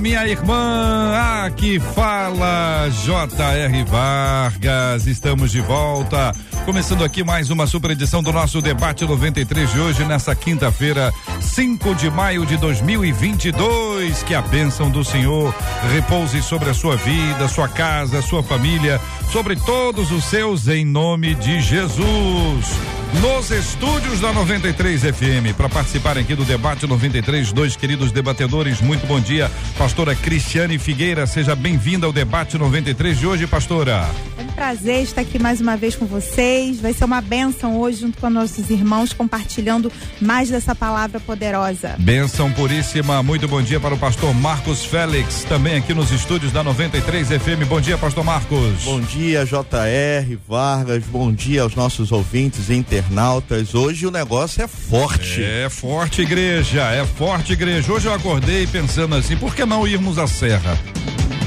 Minha irmã. Aqui fala J.R. Vargas. Estamos de volta. Começando aqui mais uma super edição do nosso debate 93 de hoje, nessa quinta-feira, 5 de maio de 2022. Que a bênção do Senhor repouse sobre a sua vida, sua casa, sua família, sobre todos os seus, em nome de Jesus nos estúdios da 93 FM. Para participar aqui do debate 93, dois queridos debatedores, muito bom dia. Pastora Cristiane Figueira, seja bem-vinda ao debate 93 de hoje, pastora. É um prazer estar aqui mais uma vez com vocês. Vai ser uma benção hoje, junto com nossos irmãos, compartilhando mais dessa palavra poderosa. Benção puríssima. Muito bom dia para o pastor Marcos Félix, também aqui nos estúdios da 93 FM. Bom dia, pastor Marcos. Bom dia, JR Vargas. Bom dia aos nossos ouvintes e internautas. Hoje o negócio é forte. É forte, igreja. É forte, igreja. Hoje eu acordei pensando assim: por que não irmos à Serra?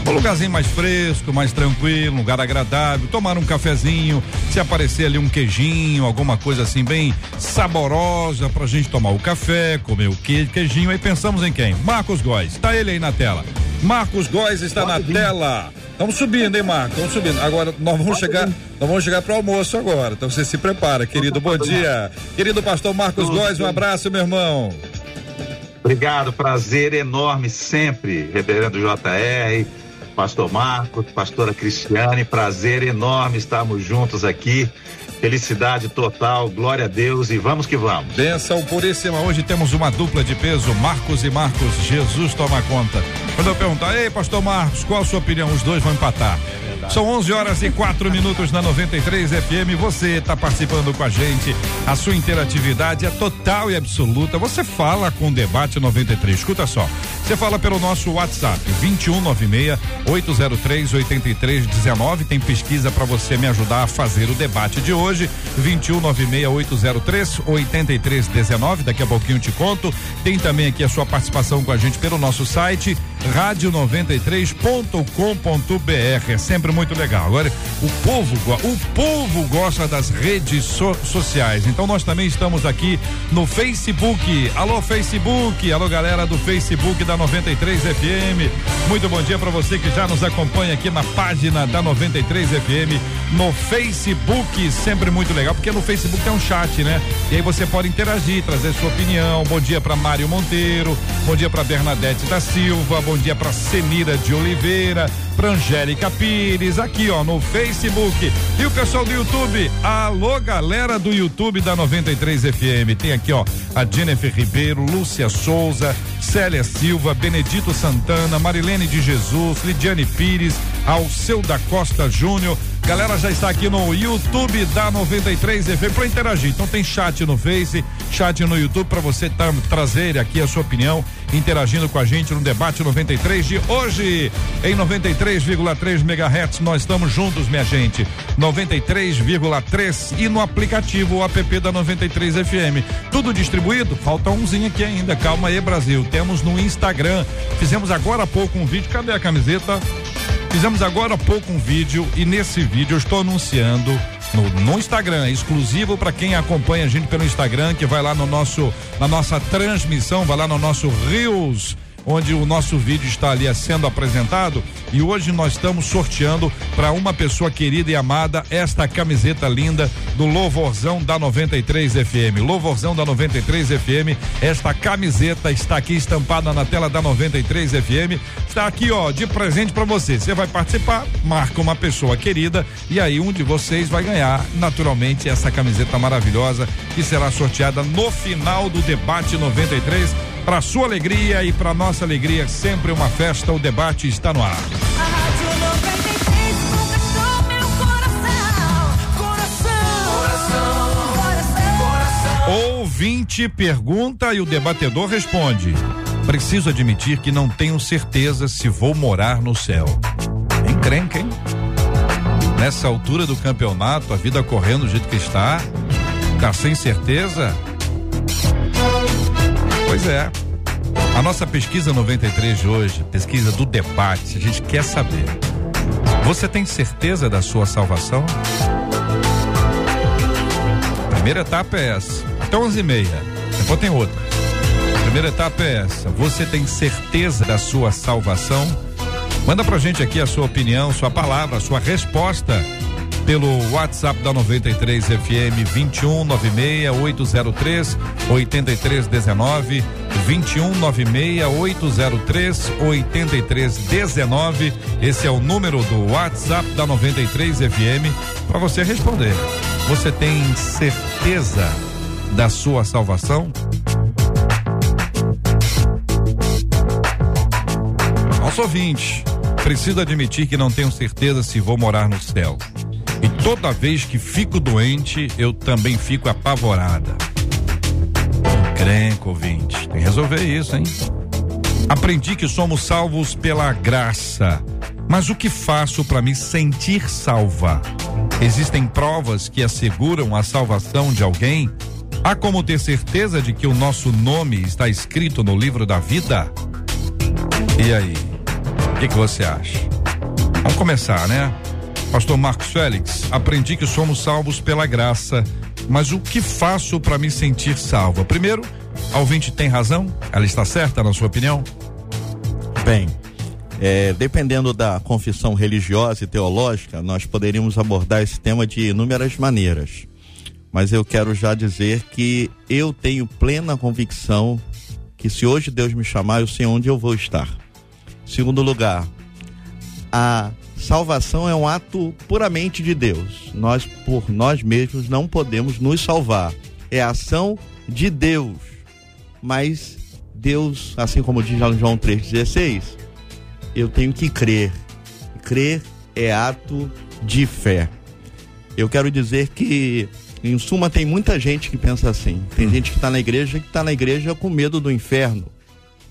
Um lugarzinho mais fresco, mais tranquilo, um lugar agradável, tomar um cafezinho, se aparecer ali um queijinho, alguma coisa assim bem saborosa pra gente tomar o café, comer o que, queijinho. Aí pensamos em quem? Marcos Góes. Tá ele aí na tela. Marcos Góes está na tela. Estamos subindo, hein, Marcos? Estamos subindo. Agora nós vamos chegar, nós vamos chegar para o almoço agora. Então você se prepara, querido. Bom dia. Querido pastor Marcos Góes, um abraço, meu irmão. Obrigado, prazer enorme sempre, reverendo JR, pastor Marcos, pastora Cristiane, prazer enorme estarmos juntos aqui. Felicidade total, glória a Deus e vamos que vamos. Benção puríssima. Hoje temos uma dupla de peso, Marcos e Marcos. Jesus toma conta. Quando eu perguntar, ei, pastor Marcos, qual a sua opinião? Os dois vão empatar. São 11 horas e 4 minutos na 93 FM. Você está participando com a gente. A sua interatividade é total e absoluta. Você fala com o Debate 93. Escuta só. Você fala pelo nosso WhatsApp 2196 803 8319. Tem pesquisa para você me ajudar a fazer o debate de hoje. 2196 803 8319. Daqui a pouquinho te conto. Tem também aqui a sua participação com a gente pelo nosso site rádio93.com.br. É sempre muito legal. Agora, o povo, o povo gosta das redes so, sociais. Então nós também estamos aqui no Facebook. Alô Facebook, alô galera do Facebook da 93 FM. Muito bom dia para você que já nos acompanha aqui na página da 93 FM no Facebook, sempre muito legal, porque no Facebook tem um chat, né? E aí você pode interagir, trazer sua opinião. Bom dia para Mário Monteiro, bom dia para Bernadette da Silva, bom dia para Senira de Oliveira, para Angélica Pires, aqui ó no Facebook. E o pessoal do YouTube, alô galera do YouTube da 93 FM. Tem aqui ó a Jennifer Ribeiro, Lúcia Souza, Célia Silva, Benedito Santana, Marilene de Jesus, Lidiane Pires, Alceu da Costa Júnior. Galera já está aqui no YouTube da 93 FM para interagir. Então tem chat no Face, chat no YouTube para você tá, trazer aqui a sua opinião, interagindo com a gente no debate 93 de hoje. Em 93,3 MHz nós estamos juntos, minha gente. 93,3 e no aplicativo o app da 93 FM. Tudo distribuído? Falta umzinho aqui ainda. Calma aí, Brasil. Temos no Instagram. Fizemos agora há pouco um vídeo. Cadê a camiseta? Fizemos agora há pouco um vídeo e nesse vídeo eu estou anunciando no, no Instagram, exclusivo para quem acompanha a gente pelo Instagram, que vai lá no nosso, na nossa transmissão, vai lá no nosso Reels onde o nosso vídeo está ali sendo apresentado e hoje nós estamos sorteando para uma pessoa querida e amada esta camiseta linda do Louvorzão da 93 FM. Louvorzão da 93 FM, esta camiseta está aqui estampada na tela da 93 FM. Está aqui, ó, de presente para você. Você vai participar, marca uma pessoa querida e aí um de vocês vai ganhar naturalmente essa camiseta maravilhosa que será sorteada no final do debate 93 para sua alegria e para nossa alegria, sempre uma festa. O debate está no ar. Ouvinte pergunta e o debatedor responde. Preciso admitir que não tenho certeza se vou morar no céu. Encrenca, hein? nessa altura do campeonato, a vida correndo do jeito que está, tá sem certeza? Pois é. A nossa pesquisa 93 de hoje, pesquisa do debate, a gente quer saber. Você tem certeza da sua salvação? Primeira etapa é essa, até 11 e meia. Depois tem outra. Primeira etapa é essa. Você tem certeza da sua salvação? Manda pra gente aqui a sua opinião, sua palavra, sua resposta pelo WhatsApp da 93 FM 21 96 803 8319 21 96 803 8319. Esse é o número do WhatsApp da 93 FM para você responder. Você tem certeza da sua salvação? Nosso ouvinte, preciso admitir que não tenho certeza se vou morar no céu. E toda vez que fico doente, eu também fico apavorada. Crenco, ouvinte. Tem que resolver isso, hein? Aprendi que somos salvos pela graça. Mas o que faço para me sentir salva? Existem provas que asseguram a salvação de alguém? Há como ter certeza de que o nosso nome está escrito no livro da vida? E aí? O que, que você acha? Vamos começar, né? Pastor Marcos Félix, aprendi que somos salvos pela graça, mas o que faço para me sentir salva? Primeiro, a ouvinte tem razão? Ela está certa, na sua opinião? Bem, é, dependendo da confissão religiosa e teológica, nós poderíamos abordar esse tema de inúmeras maneiras. Mas eu quero já dizer que eu tenho plena convicção que se hoje Deus me chamar, eu sei onde eu vou estar. Segundo lugar, a salvação é um ato puramente de Deus. Nós, por nós mesmos, não podemos nos salvar. É ação de Deus. Mas Deus, assim como diz João 3,16, eu tenho que crer. Crer é ato de fé. Eu quero dizer que, em suma, tem muita gente que pensa assim. Tem gente que está na igreja que está na igreja com medo do inferno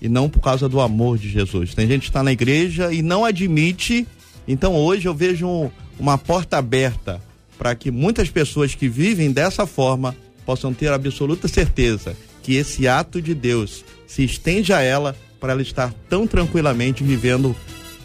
e não por causa do amor de Jesus. Tem gente que está na igreja e não admite então hoje eu vejo um, uma porta aberta para que muitas pessoas que vivem dessa forma possam ter absoluta certeza que esse ato de Deus se estende a ela para ela estar tão tranquilamente vivendo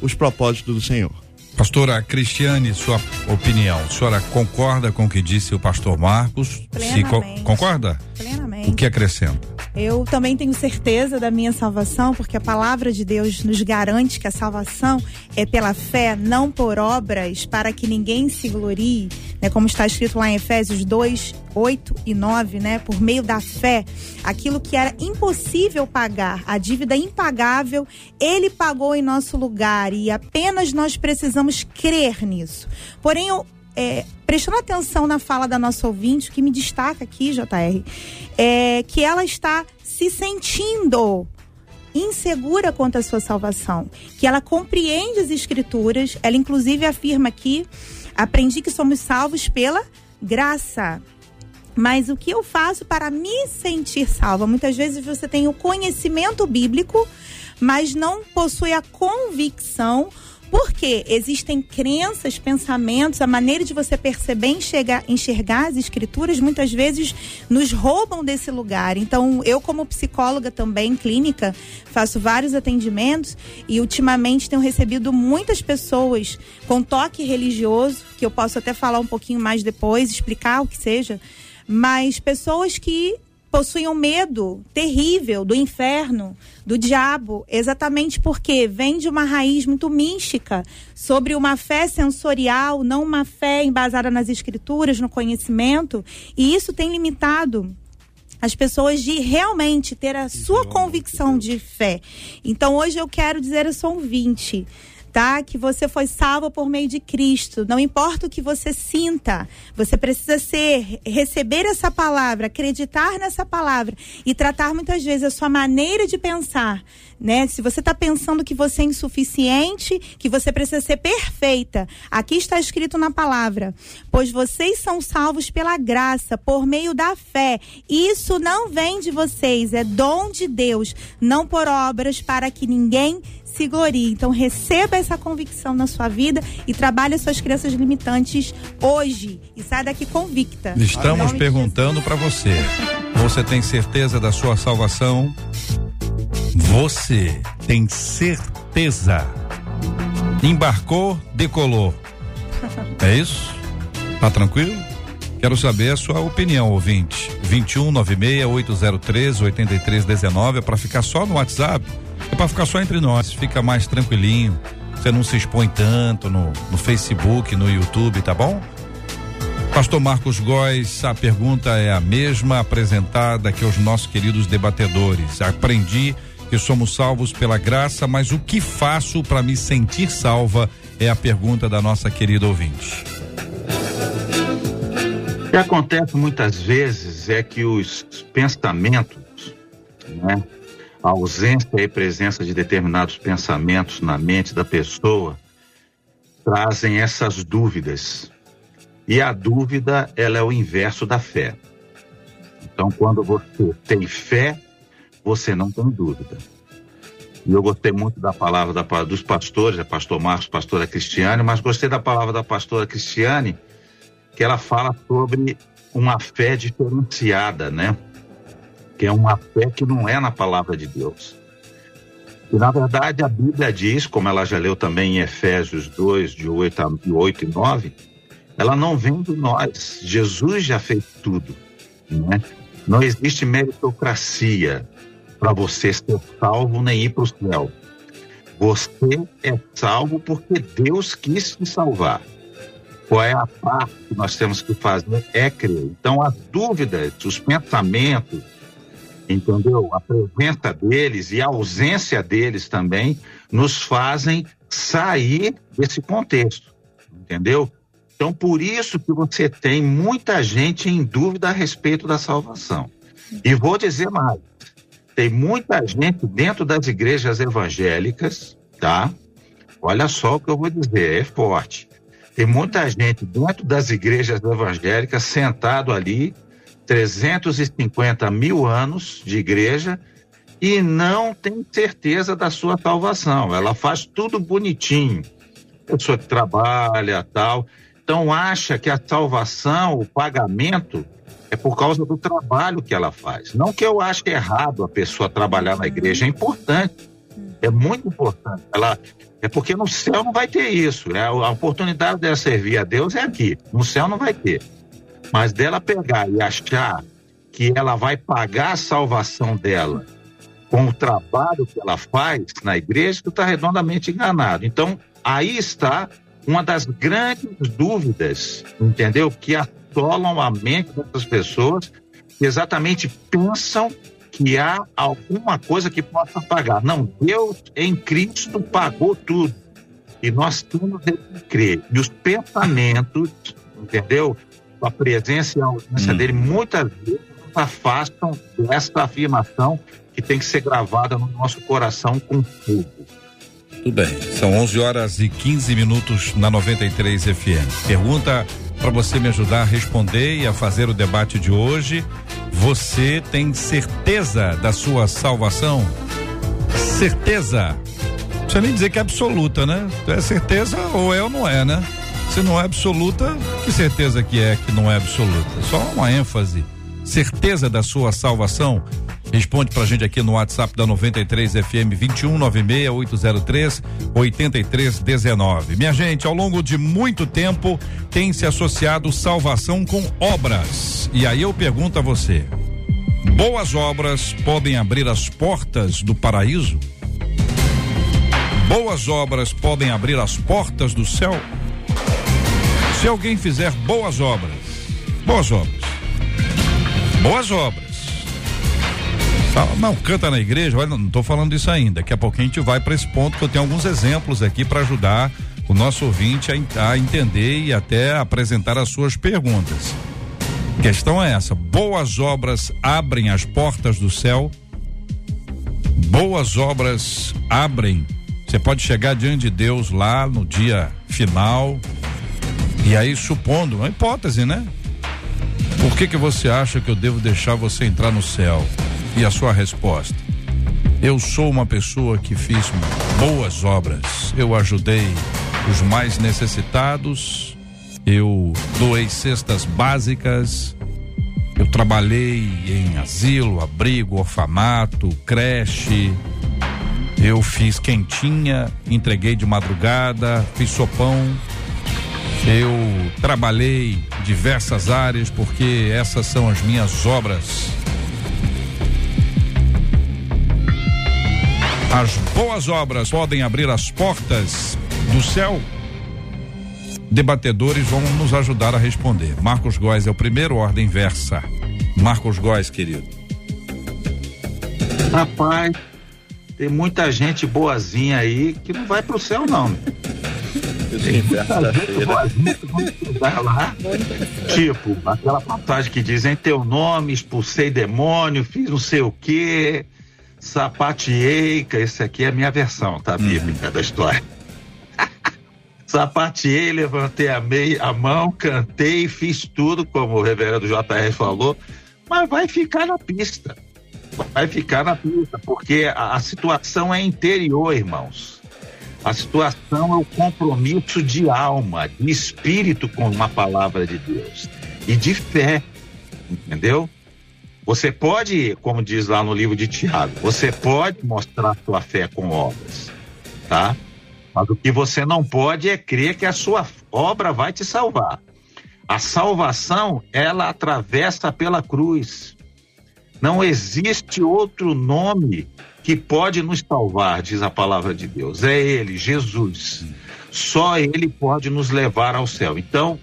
os propósitos do Senhor. Pastora Cristiane, sua opinião. A senhora concorda com o que disse o pastor Marcos? Plenamente. Se co concorda? Plenamente. O que acrescenta? Eu também tenho certeza da minha salvação, porque a palavra de Deus nos garante que a salvação é pela fé, não por obras, para que ninguém se glorie, né? Como está escrito lá em Efésios 2, 8 e 9, né? Por meio da fé, aquilo que era impossível pagar, a dívida impagável, ele pagou em nosso lugar e apenas nós precisamos crer nisso. Porém, eu é, prestando atenção na fala da nossa ouvinte, que me destaca aqui, JR, é que ela está se sentindo insegura quanto à sua salvação, que ela compreende as escrituras, ela inclusive afirma aqui, aprendi que somos salvos pela graça. Mas o que eu faço para me sentir salva? Muitas vezes você tem o conhecimento bíblico, mas não possui a convicção porque existem crenças, pensamentos, a maneira de você perceber, enxergar, enxergar as escrituras, muitas vezes nos roubam desse lugar. Então, eu, como psicóloga também, clínica, faço vários atendimentos e ultimamente tenho recebido muitas pessoas com toque religioso, que eu posso até falar um pouquinho mais depois, explicar o que seja, mas pessoas que possuem um medo terrível do inferno, do diabo, exatamente porque vem de uma raiz muito mística, sobre uma fé sensorial, não uma fé embasada nas escrituras, no conhecimento, e isso tem limitado as pessoas de realmente ter a sua convicção de fé. Então hoje eu quero dizer eu sou um 20 tá? Que você foi salvo por meio de Cristo. Não importa o que você sinta, você precisa ser, receber essa palavra, acreditar nessa palavra e tratar muitas vezes a sua maneira de pensar, né? Se você está pensando que você é insuficiente, que você precisa ser perfeita, aqui está escrito na palavra: pois vocês são salvos pela graça, por meio da fé. Isso não vem de vocês, é dom de Deus, não por obras para que ninguém se glorie. Então receba essa convicção na sua vida e trabalhe suas crenças limitantes hoje e saia daqui convicta. Estamos perguntando para você. Você tem certeza da sua salvação? Você tem certeza? Embarcou, decolou. É isso? Tá tranquilo? Quero saber a sua opinião, ouvinte. 21 96 803 8319 é para ficar só no WhatsApp. É para ficar só entre nós, fica mais tranquilinho. Você não se expõe tanto no, no Facebook, no YouTube, tá bom? Pastor Marcos Góes, a pergunta é a mesma apresentada que aos nossos queridos debatedores. Aprendi que somos salvos pela graça, mas o que faço para me sentir salva é a pergunta da nossa querida ouvinte. O que acontece muitas vezes é que os pensamentos, né, a ausência e presença de determinados pensamentos na mente da pessoa trazem essas dúvidas. E a dúvida, ela é o inverso da fé. Então, quando você tem fé, você não tem dúvida. E eu gostei muito da palavra da, dos pastores, a pastor Marcos, pastora Cristiane, mas gostei da palavra da pastora Cristiane, que ela fala sobre uma fé diferenciada, né? Que é uma fé que não é na palavra de Deus. E na verdade a Bíblia diz, como ela já leu também em Efésios 2, de 8, a, 8 e 9, ela não vem de nós. Jesus já fez tudo. Né? Não existe meritocracia para você ser salvo nem ir para o céu. Você é salvo porque Deus quis te salvar. Qual é a parte que nós temos que fazer? É crer. Então, as dúvidas, os pensamentos, entendeu? A presença deles e a ausência deles também nos fazem sair desse contexto, entendeu? Então, por isso que você tem muita gente em dúvida a respeito da salvação. E vou dizer mais: tem muita gente dentro das igrejas evangélicas, tá? Olha só o que eu vou dizer, é forte. Tem muita gente dentro das igrejas evangélicas sentado ali, 350 mil anos de igreja, e não tem certeza da sua salvação. Ela faz tudo bonitinho. Pessoa que trabalha, tal. Então acha que a salvação, o pagamento, é por causa do trabalho que ela faz. Não que eu ache errado a pessoa trabalhar na igreja, é importante, é muito importante. Ela é porque no céu não vai ter isso. É a oportunidade dela servir a Deus é aqui. No céu não vai ter. Mas dela pegar e achar que ela vai pagar a salvação dela com o trabalho que ela faz na igreja, tu está redondamente enganado. Então, aí está uma das grandes dúvidas, entendeu? Que a assolam a mente dessas pessoas que exatamente pensam que há alguma coisa que possa pagar. Não, Deus em Cristo pagou tudo. E nós temos que crer. E os pensamentos, entendeu? A presença e a ausência hum. dele muitas vezes nos afastam dessa afirmação que tem que ser gravada no nosso coração com fogo. Tudo bem. São 11 horas e 15 minutos na 93 FM. Pergunta para você me ajudar a responder e a fazer o debate de hoje. Você tem certeza da sua salvação? Certeza. Não precisa nem dizer que é absoluta, né? É certeza ou é ou não é, né? Se não é absoluta, que certeza que é que não é absoluta? Só uma ênfase. Certeza da sua salvação? Responde pra gente aqui no WhatsApp da 93 FM 2196 803 8319. Minha gente, ao longo de muito tempo tem se associado salvação com obras. E aí eu pergunto a você: boas obras podem abrir as portas do paraíso? Boas obras podem abrir as portas do céu? Se alguém fizer boas obras, boas obras, boas obras não, canta na igreja, olha, não estou falando disso ainda. Daqui a pouco a gente vai para esse ponto que eu tenho alguns exemplos aqui para ajudar o nosso ouvinte a, a entender e até apresentar as suas perguntas. A questão é essa: boas obras abrem as portas do céu. Boas obras abrem. Você pode chegar diante de Deus lá no dia final. E aí, supondo, uma hipótese, né? Por que que você acha que eu devo deixar você entrar no céu? E a sua resposta? Eu sou uma pessoa que fiz boas obras. Eu ajudei os mais necessitados. Eu doei cestas básicas. Eu trabalhei em asilo, abrigo, orfanato, creche. Eu fiz quentinha, entreguei de madrugada, fiz sopão. Eu trabalhei diversas áreas porque essas são as minhas obras. As boas obras podem abrir as portas do céu? Debatedores vão nos ajudar a responder. Marcos Góes é o primeiro ordem versa. Marcos Góes, querido. Rapaz, tem muita gente boazinha aí que não vai pro céu, não. Tipo, aquela passagem que diz em teu nome, expulsei demônio, fiz não sei o quê, sapateei, que esse aqui é a minha versão, tá, bíblica uhum. da história. sapateei, levantei a, meia, a mão, cantei, fiz tudo, como o reverendo JR falou, mas vai ficar na pista. Vai ficar na pista, porque a, a situação é interior, irmãos. A situação é o compromisso de alma, de espírito com uma palavra de Deus e de fé, entendeu? Você pode, como diz lá no livro de Tiago, você pode mostrar sua fé com obras, tá? Mas o que você não pode é crer que a sua obra vai te salvar. A salvação, ela atravessa pela cruz. Não existe outro nome que pode nos salvar, diz a palavra de Deus. É Ele, Jesus. Só Ele pode nos levar ao céu. Então,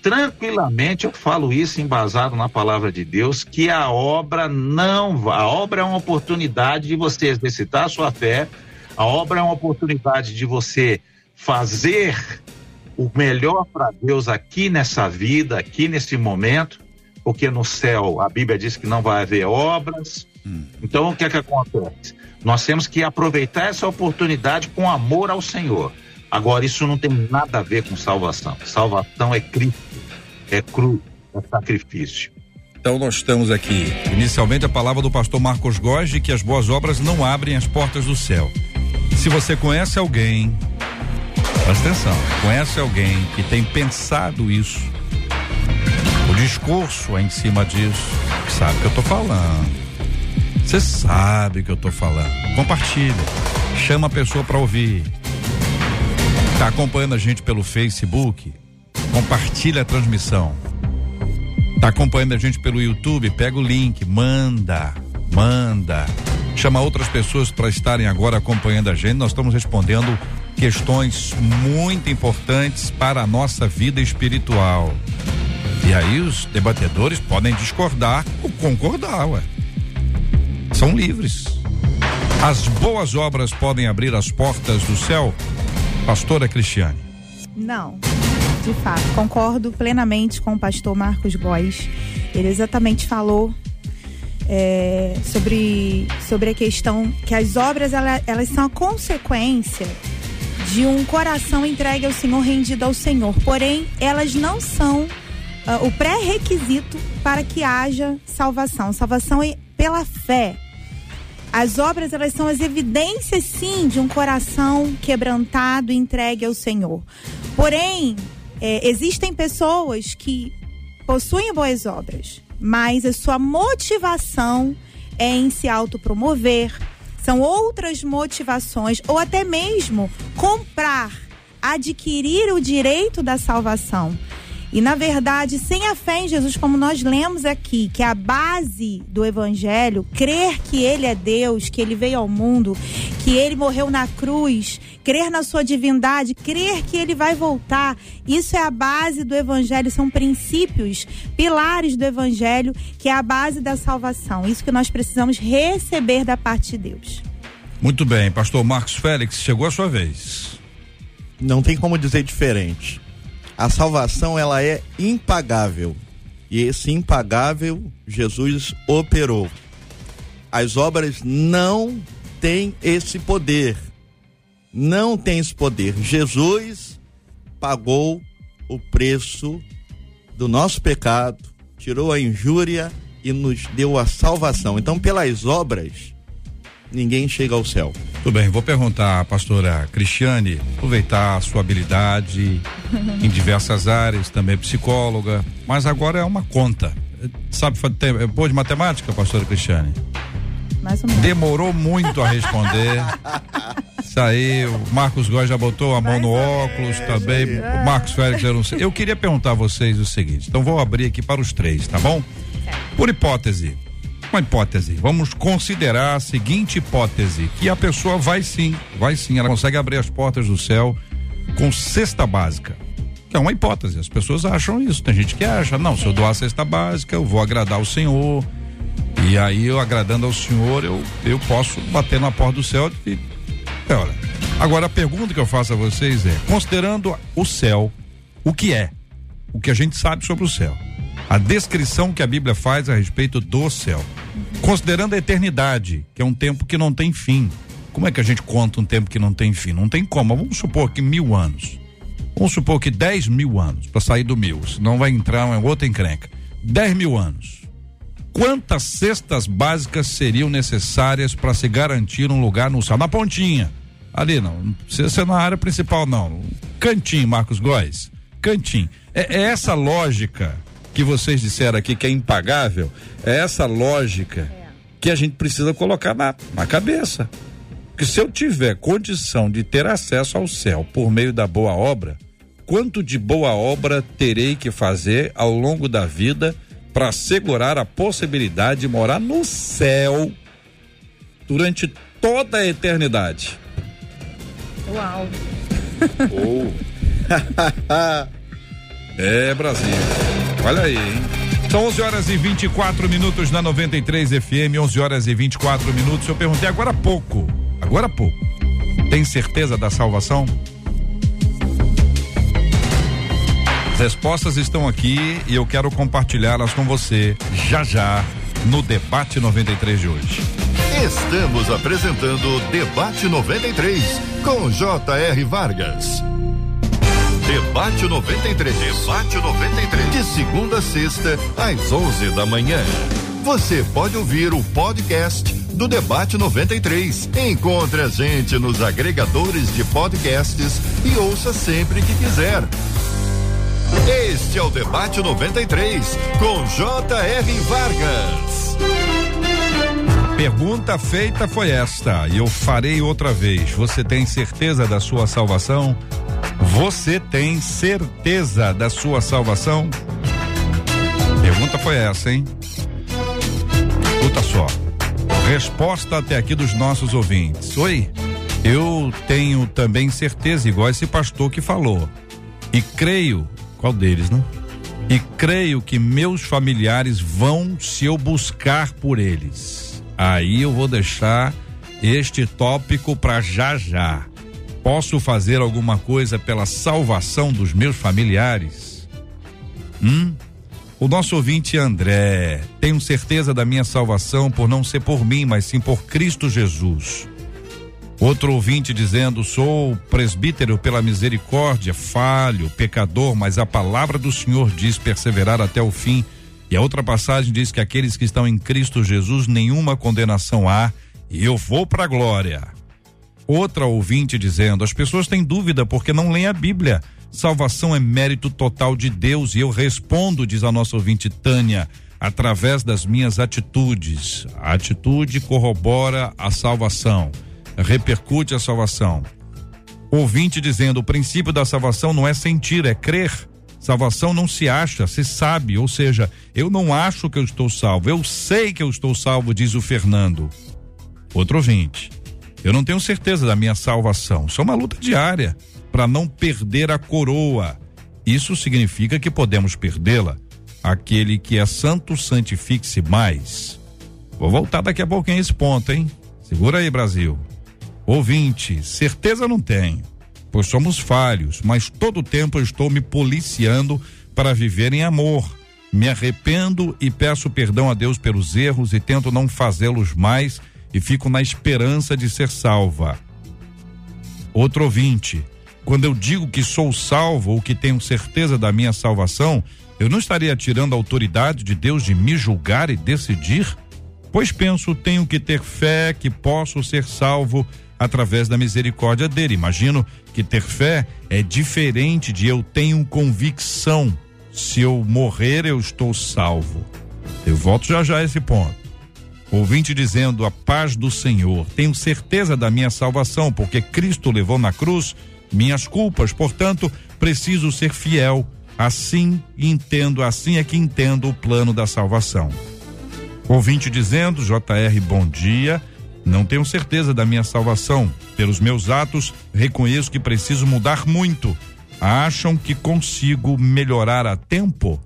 tranquilamente eu falo isso embasado na palavra de Deus, que a obra não vai. A obra é uma oportunidade de você exercitar a sua fé, a obra é uma oportunidade de você fazer o melhor para Deus aqui nessa vida, aqui nesse momento, porque no céu a Bíblia diz que não vai haver obras. Hum. Então o que é que acontece? Nós temos que aproveitar essa oportunidade com amor ao Senhor. Agora, isso não tem nada a ver com salvação. Salvação é Cristo, é cruz, é sacrifício. Então nós estamos aqui. Inicialmente a palavra do pastor Marcos Góes de que as boas obras não abrem as portas do céu. Se você conhece alguém, presta atenção, conhece alguém que tem pensado isso, o discurso é em cima disso, sabe o que eu estou falando. Você sabe o que eu estou falando. Compartilha. Chama a pessoa para ouvir. Está acompanhando a gente pelo Facebook? Compartilha a transmissão. Está acompanhando a gente pelo YouTube? Pega o link, manda, manda chama outras pessoas para estarem agora acompanhando a gente. Nós estamos respondendo questões muito importantes para a nossa vida espiritual. E aí os debatedores podem discordar ou concordar, ué. São livres. As boas obras podem abrir as portas do céu? Pastora Cristiane. Não, de fato, concordo plenamente com o pastor Marcos Góes. Ele exatamente falou é, sobre, sobre a questão que as obras elas, elas são a consequência de um coração entregue ao Senhor, rendido ao Senhor. Porém, elas não são uh, o pré-requisito para que haja salvação. Salvação é pela fé. As obras, elas são as evidências, sim, de um coração quebrantado e entregue ao Senhor. Porém, é, existem pessoas que possuem boas obras, mas a sua motivação é em se autopromover, são outras motivações, ou até mesmo comprar, adquirir o direito da salvação. E na verdade, sem a fé em Jesus, como nós lemos aqui, que é a base do evangelho, crer que ele é Deus, que ele veio ao mundo, que ele morreu na cruz, crer na sua divindade, crer que ele vai voltar, isso é a base do evangelho, são princípios, pilares do evangelho, que é a base da salvação. Isso que nós precisamos receber da parte de Deus. Muito bem, pastor Marcos Félix, chegou a sua vez. Não tem como dizer diferente a salvação ela é impagável. E esse impagável Jesus operou. As obras não têm esse poder. Não tem esse poder. Jesus pagou o preço do nosso pecado, tirou a injúria e nos deu a salvação. Então, pelas obras, ninguém chega ao céu. Tudo bem, vou perguntar à pastora Cristiane, aproveitar a sua habilidade em diversas áreas, também psicóloga, mas agora é uma conta. Sabe, é boa de matemática, pastora Cristiane? Mais ou menos. Demorou muito a responder. Isso aí, o Marcos Góes já botou a mão no óculos é, também. É. Marcos Félix, eu não sei. Eu queria perguntar a vocês o seguinte, então vou abrir aqui para os três, tá bom? Por hipótese, uma hipótese, vamos considerar a seguinte hipótese, que a pessoa vai sim, vai sim, ela consegue abrir as portas do céu com cesta básica. Que é uma hipótese, as pessoas acham isso, tem gente que acha, não, se eu doar a cesta básica, eu vou agradar o Senhor, e aí eu agradando ao Senhor, eu, eu posso bater na porta do céu e. É, olha. Agora a pergunta que eu faço a vocês é: considerando o céu, o que é? O que a gente sabe sobre o céu. A descrição que a Bíblia faz a respeito do céu. Considerando a eternidade, que é um tempo que não tem fim. Como é que a gente conta um tempo que não tem fim? Não tem como. Vamos supor que mil anos. Vamos supor que dez mil anos para sair do mil. Senão vai entrar uma outra encrenca. Dez mil anos quantas cestas básicas seriam necessárias para se garantir um lugar no céu? Na pontinha. Ali não, não precisa ser na área principal, não. Cantinho, Marcos Góes. Cantinho. É, é essa lógica que vocês disseram aqui que é impagável, é essa lógica que a gente precisa colocar na, na cabeça. Porque se eu tiver condição de ter acesso ao céu por meio da boa obra, quanto de boa obra terei que fazer ao longo da vida para assegurar a possibilidade de morar no céu durante toda a eternidade. Uau! Oh. é Brasil. Olha aí, hein? São 11 horas e 24 minutos na 93 FM, 11 horas e 24 minutos. Eu perguntei agora há pouco, agora há pouco. Tem certeza da salvação? respostas estão aqui e eu quero compartilhá-las com você já já no Debate 93 de hoje. Estamos apresentando Debate 93 com J.R. Vargas. Debate 93. Debate 93. De segunda a sexta, às 11 da manhã. Você pode ouvir o podcast do Debate 93. Encontre a gente nos agregadores de podcasts e ouça sempre que quiser. Este é o Debate 93, com J.R. Vargas. Pergunta feita foi esta, e eu farei outra vez. Você tem certeza da sua salvação? Você tem certeza da sua salvação? Pergunta foi essa, hein? Escuta só. Resposta até aqui dos nossos ouvintes. Oi, eu tenho também certeza, igual esse pastor que falou. E creio qual deles, né? E creio que meus familiares vão se eu buscar por eles. Aí eu vou deixar este tópico para já já. Posso fazer alguma coisa pela salvação dos meus familiares? Hum? O nosso ouvinte André, tenho certeza da minha salvação por não ser por mim, mas sim por Cristo Jesus. Outro ouvinte dizendo: Sou presbítero pela misericórdia, falho, pecador, mas a palavra do Senhor diz perseverar até o fim. E a outra passagem diz que aqueles que estão em Cristo Jesus, nenhuma condenação há, e eu vou para a glória. Outra ouvinte dizendo: As pessoas têm dúvida porque não leem a Bíblia. Salvação é mérito total de Deus, e eu respondo, diz a nossa ouvinte Tânia, através das minhas atitudes. A atitude corrobora a salvação repercute a salvação. Ouvinte dizendo: o princípio da salvação não é sentir, é crer. Salvação não se acha, se sabe. Ou seja, eu não acho que eu estou salvo, eu sei que eu estou salvo, diz o Fernando. Outro ouvinte: eu não tenho certeza da minha salvação. Isso é uma luta diária para não perder a coroa. Isso significa que podemos perdê-la. Aquele que é santo, santifique-se mais. Vou voltar daqui a pouquinho a esse ponto, hein? Segura aí, Brasil. Ouvinte, certeza não tenho, pois somos falhos, mas todo tempo eu estou me policiando para viver em amor. Me arrependo e peço perdão a Deus pelos erros e tento não fazê-los mais e fico na esperança de ser salva. Outro ouvinte, quando eu digo que sou salvo ou que tenho certeza da minha salvação, eu não estaria tirando a autoridade de Deus de me julgar e decidir? Pois penso, tenho que ter fé que posso ser salvo através da misericórdia dele. Imagino que ter fé é diferente de eu tenho convicção. Se eu morrer, eu estou salvo. Eu volto já já a esse ponto. Ouvinte dizendo: A paz do Senhor. Tenho certeza da minha salvação, porque Cristo levou na cruz minhas culpas. Portanto, preciso ser fiel. Assim entendo, assim é que entendo o plano da salvação. Ouvinte dizendo: JR, bom dia. Não tenho certeza da minha salvação. Pelos meus atos, reconheço que preciso mudar muito. Acham que consigo melhorar a tempo?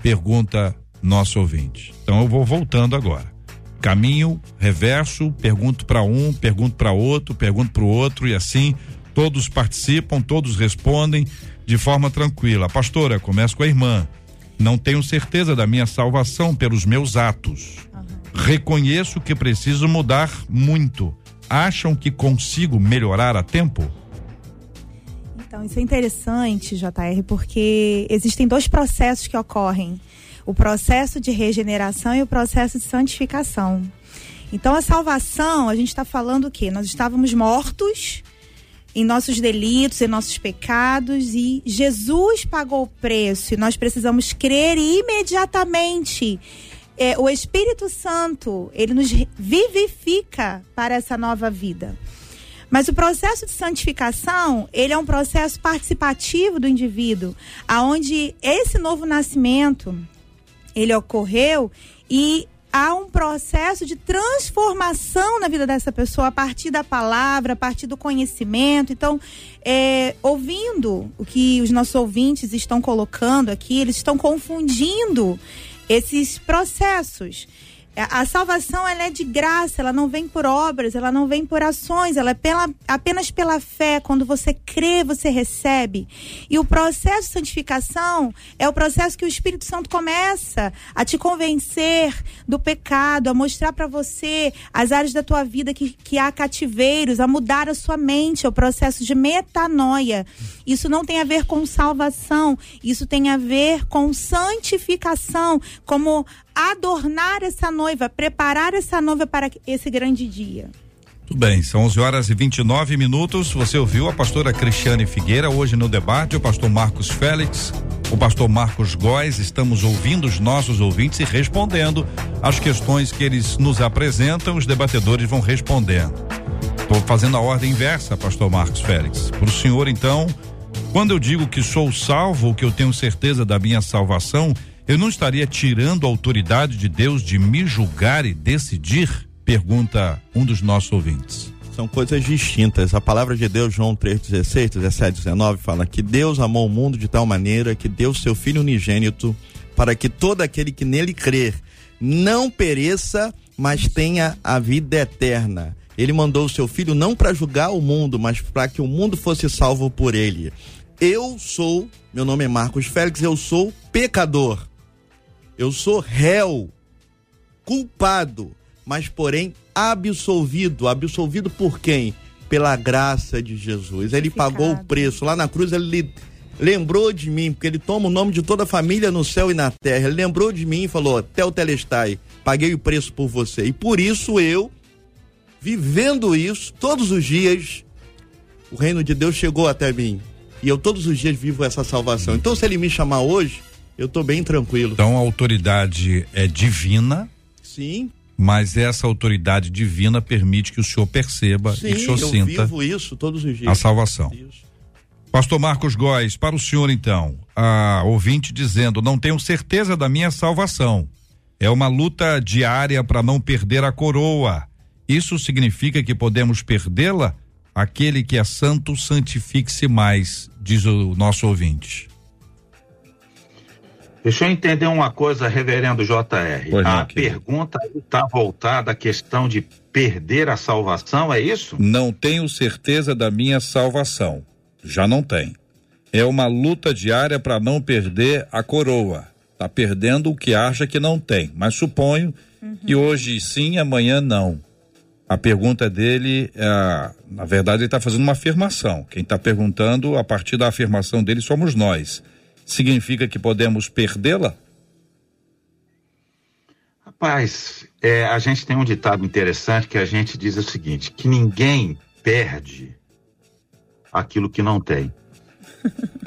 Pergunta nosso ouvinte. Então eu vou voltando agora. Caminho, reverso, pergunto para um, pergunto para outro, pergunto para o outro e assim todos participam, todos respondem de forma tranquila. Pastora, começo com a irmã. Não tenho certeza da minha salvação pelos meus atos. Uhum. Reconheço que preciso mudar muito. Acham que consigo melhorar a tempo? Então, isso é interessante, JR, porque existem dois processos que ocorrem o processo de regeneração e o processo de santificação. Então, a salvação, a gente está falando o quê? Nós estávamos mortos em nossos delitos, em nossos pecados, e Jesus pagou o preço, e nós precisamos crer imediatamente. É, o Espírito Santo, ele nos vivifica para essa nova vida. Mas o processo de santificação, ele é um processo participativo do indivíduo, aonde esse novo nascimento, ele ocorreu e há um processo de transformação na vida dessa pessoa a partir da palavra, a partir do conhecimento. Então, é, ouvindo o que os nossos ouvintes estão colocando aqui, eles estão confundindo esses processos. É, a salvação ela é de graça, ela não vem por obras, ela não vem por ações, ela é pela, apenas pela fé. Quando você crê, você recebe. E o processo de santificação é o processo que o Espírito Santo começa a te convencer do pecado, a mostrar para você as áreas da tua vida que, que há cativeiros, a mudar a sua mente. É o processo de metanoia. Isso não tem a ver com salvação, isso tem a ver com santificação, como adornar essa noiva, preparar essa noiva para esse grande dia. Tudo bem, são 11 horas e 29 minutos. Você ouviu a pastora Cristiane Figueira hoje no debate, o pastor Marcos Félix, o pastor Marcos Góes. Estamos ouvindo os nossos ouvintes e respondendo as questões que eles nos apresentam. Os debatedores vão respondendo. Estou fazendo a ordem inversa, pastor Marcos Félix. Para o senhor, então, quando eu digo que sou salvo, que eu tenho certeza da minha salvação, eu não estaria tirando a autoridade de Deus de me julgar e decidir? Pergunta um dos nossos ouvintes. São coisas distintas. A palavra de Deus, João 3,16, 17, 19, fala que Deus amou o mundo de tal maneira que deu seu Filho unigênito para que todo aquele que nele crer não pereça, mas tenha a vida eterna. Ele mandou o seu filho não para julgar o mundo, mas para que o mundo fosse salvo por ele. Eu sou, meu nome é Marcos Félix, eu sou pecador. Eu sou réu, culpado, mas porém absolvido. Absolvido por quem? Pela graça de Jesus. Ele pagou o preço. Lá na cruz ele lembrou de mim, porque ele toma o nome de toda a família no céu e na terra. Ele lembrou de mim e falou: Tel Telestai, paguei o preço por você. E por isso eu, vivendo isso, todos os dias, o reino de Deus chegou até mim. E eu todos os dias vivo essa salvação. Então, se ele me chamar hoje, eu estou bem tranquilo. Então a autoridade é divina. Sim. Mas essa autoridade divina permite que o senhor perceba Sim, e que o senhor eu sinta vivo isso todos os dias. a salvação. Isso. Pastor Marcos Góes, para o senhor então, a ouvinte dizendo: não tenho certeza da minha salvação. É uma luta diária para não perder a coroa. Isso significa que podemos perdê-la? Aquele que é santo, santifique-se mais, diz o nosso ouvinte. Deixa eu entender uma coisa, reverendo JR. Pois a não, pergunta está voltada à questão de perder a salvação, é isso? Não tenho certeza da minha salvação. Já não tem. É uma luta diária para não perder a coroa. Está perdendo o que acha que não tem. Mas suponho uhum. que hoje sim, amanhã não. A pergunta dele, é, na verdade, ele está fazendo uma afirmação. Quem está perguntando, a partir da afirmação dele, somos nós significa que podemos perdê-la? Rapaz, é, a gente tem um ditado interessante que a gente diz o seguinte: que ninguém perde aquilo que não tem.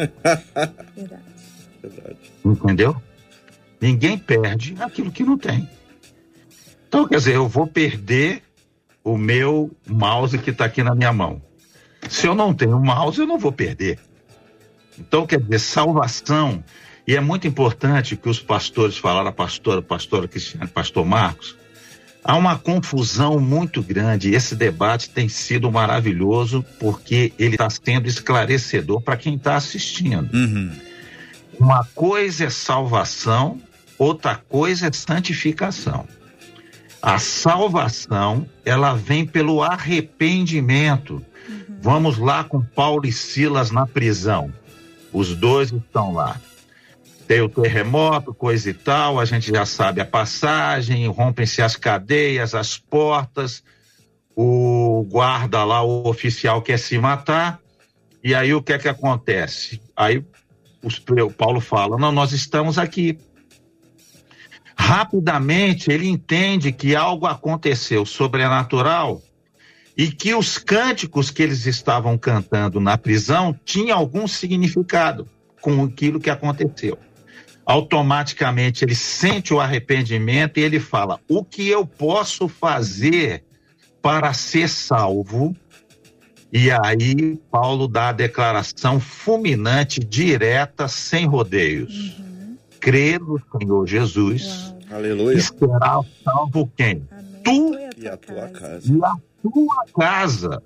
Verdade. Entendeu? Ninguém perde aquilo que não tem. Então, quer dizer, eu vou perder o meu mouse que está aqui na minha mão. Se eu não tenho mouse, eu não vou perder. Então, quer dizer, salvação. E é muito importante que os pastores falaram, a pastora, a pastora Cristiane, pastor Marcos, há uma confusão muito grande. Esse debate tem sido maravilhoso porque ele está sendo esclarecedor para quem está assistindo. Uhum. Uma coisa é salvação, outra coisa é santificação. A salvação, ela vem pelo arrependimento. Vamos lá com Paulo e Silas na prisão. Os dois estão lá. Tem o terremoto, coisa e tal, a gente já sabe a passagem, rompem-se as cadeias, as portas, o guarda lá, o oficial quer se matar, e aí o que é que acontece? Aí os- o Paulo fala: Não, nós estamos aqui. Rapidamente ele entende que algo aconteceu sobrenatural e que os cânticos que eles estavam cantando na prisão tinham algum significado com aquilo que aconteceu. Automaticamente ele sente o arrependimento e ele fala: O que eu posso fazer para ser salvo? E aí Paulo dá a declaração fulminante, direta, sem rodeios. Crê no Senhor Jesus Uau. e Aleluia. será salvo quem? Amém. Tu e a tua casa. e a tua casa.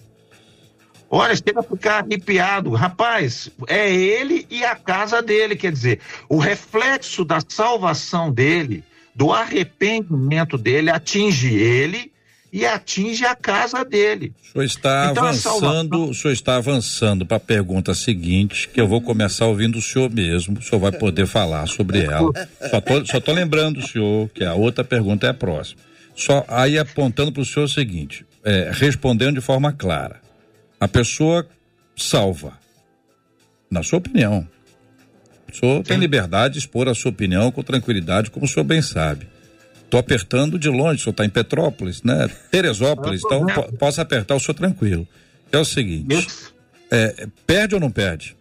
Olha, chega a ficar arrepiado. Rapaz, é ele e a casa dele. Quer dizer, o reflexo da salvação dele, do arrependimento dele, atinge ele e atinge a casa dele. O senhor está Então, avançando, salvação- está avançando para a pergunta seguinte, que eu vou começar ouvindo o senhor mesmo, o senhor vai poder falar sobre ela. Só tô, só tô lembrando o senhor que a outra pergunta é a próxima. Só aí apontando para o senhor o seguinte, é, respondendo de forma clara. A pessoa salva, na sua opinião. O senhor tem liberdade de expor a sua opinião com tranquilidade, como o senhor bem sabe. Tô apertando de longe, o senhor está em Petrópolis, né? Teresópolis, então po- posso apertar o senhor tranquilo. É o seguinte, é, perde ou não perde?